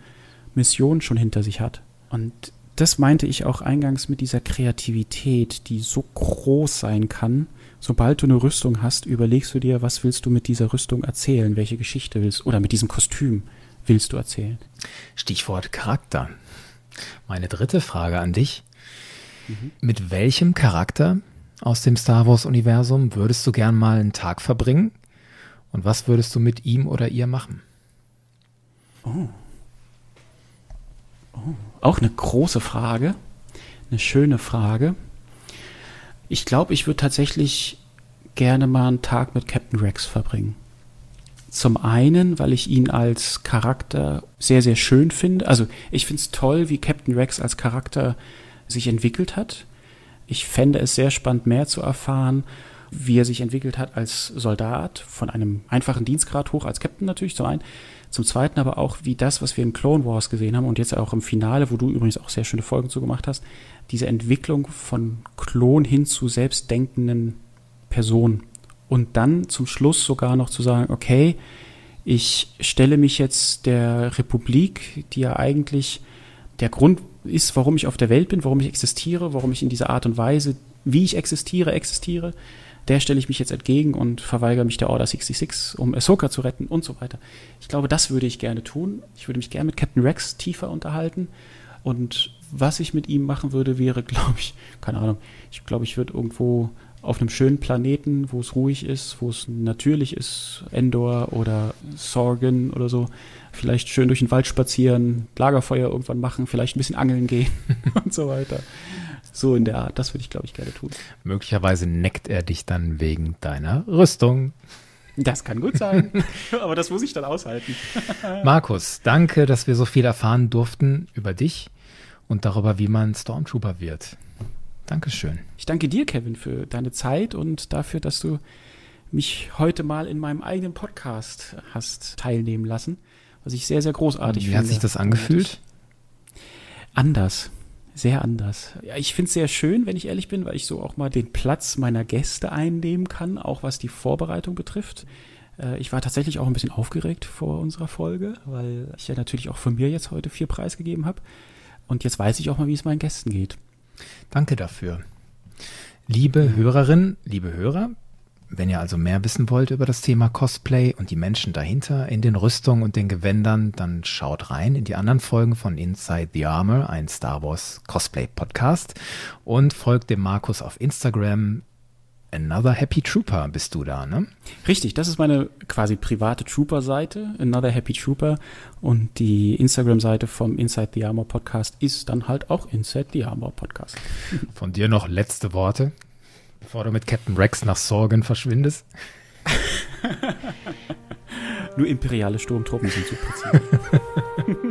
Missionen schon hinter sich hat. Und das meinte ich auch eingangs mit dieser Kreativität, die so groß sein kann. Sobald du eine Rüstung hast, überlegst du dir, was willst du mit dieser Rüstung erzählen, welche Geschichte willst oder mit diesem Kostüm willst du erzählen. Stichwort Charakter. Meine dritte Frage an dich. Mhm. Mit welchem Charakter aus dem Star Wars-Universum würdest du gern mal einen Tag verbringen? Und was würdest du mit ihm oder ihr machen? Oh. oh. Auch eine große Frage. Eine schöne Frage. Ich glaube, ich würde tatsächlich gerne mal einen Tag mit Captain Rex verbringen. Zum einen, weil ich ihn als Charakter sehr, sehr schön finde. Also ich finde es toll, wie Captain Rex als Charakter sich entwickelt hat. Ich fände es sehr spannend, mehr zu erfahren, wie er sich entwickelt hat als Soldat, von einem einfachen Dienstgrad hoch als Captain natürlich zum einen. Zum Zweiten aber auch, wie das, was wir in Clone Wars gesehen haben und jetzt auch im Finale, wo du übrigens auch sehr schöne Folgen zu gemacht hast, diese Entwicklung von Klon hin zu selbstdenkenden Personen. Und dann zum Schluss sogar noch zu sagen, okay, ich stelle mich jetzt der Republik, die ja eigentlich der Grund ist, warum ich auf der Welt bin, warum ich existiere, warum ich in dieser Art und Weise, wie ich existiere, existiere, der stelle ich mich jetzt entgegen und verweigere mich der Order 66, um Ahsoka zu retten und so weiter. Ich glaube, das würde ich gerne tun. Ich würde mich gerne mit Captain Rex tiefer unterhalten. Und was ich mit ihm machen würde, wäre, *laughs* glaube ich, keine Ahnung, ich glaube, ich würde irgendwo auf einem schönen Planeten, wo es ruhig ist, wo es natürlich ist, Endor oder Sorgen oder so, vielleicht schön durch den Wald spazieren, Lagerfeuer irgendwann machen, vielleicht ein bisschen angeln gehen *laughs* und so weiter. So in der Art, das würde ich, glaube ich, gerne tun. Möglicherweise neckt er dich dann wegen deiner Rüstung. Das kann gut sein, *laughs* aber das muss ich dann aushalten. *laughs* Markus, danke, dass wir so viel erfahren durften über dich und darüber, wie man Stormtrooper wird. Dankeschön. Ich danke dir, Kevin, für deine Zeit und dafür, dass du mich heute mal in meinem eigenen Podcast hast teilnehmen lassen, was ich sehr, sehr großartig Wie finde. Wie hat sich das angefühlt? Anders. Sehr anders. Ja, ich finde es sehr schön, wenn ich ehrlich bin, weil ich so auch mal den Platz meiner Gäste einnehmen kann, auch was die Vorbereitung betrifft. Äh, ich war tatsächlich auch ein bisschen aufgeregt vor unserer Folge, weil ich ja natürlich auch von mir jetzt heute vier preisgegeben habe. Und jetzt weiß ich auch mal, wie es meinen Gästen geht. Danke dafür. Liebe Hörerinnen, liebe Hörer, wenn ihr also mehr wissen wollt über das Thema Cosplay und die Menschen dahinter in den Rüstungen und den Gewändern, dann schaut rein in die anderen Folgen von Inside the Armor, ein Star Wars Cosplay Podcast und folgt dem Markus auf Instagram Another Happy Trooper bist du da, ne? Richtig, das ist meine quasi private Trooper-Seite, Another Happy Trooper. Und die Instagram-Seite vom Inside the Armor Podcast ist dann halt auch Inside the Armor Podcast. Von dir noch letzte Worte, bevor du mit Captain Rex nach Sorgen verschwindest? *laughs* Nur imperiale Sturmtruppen sind zu präzise. *laughs*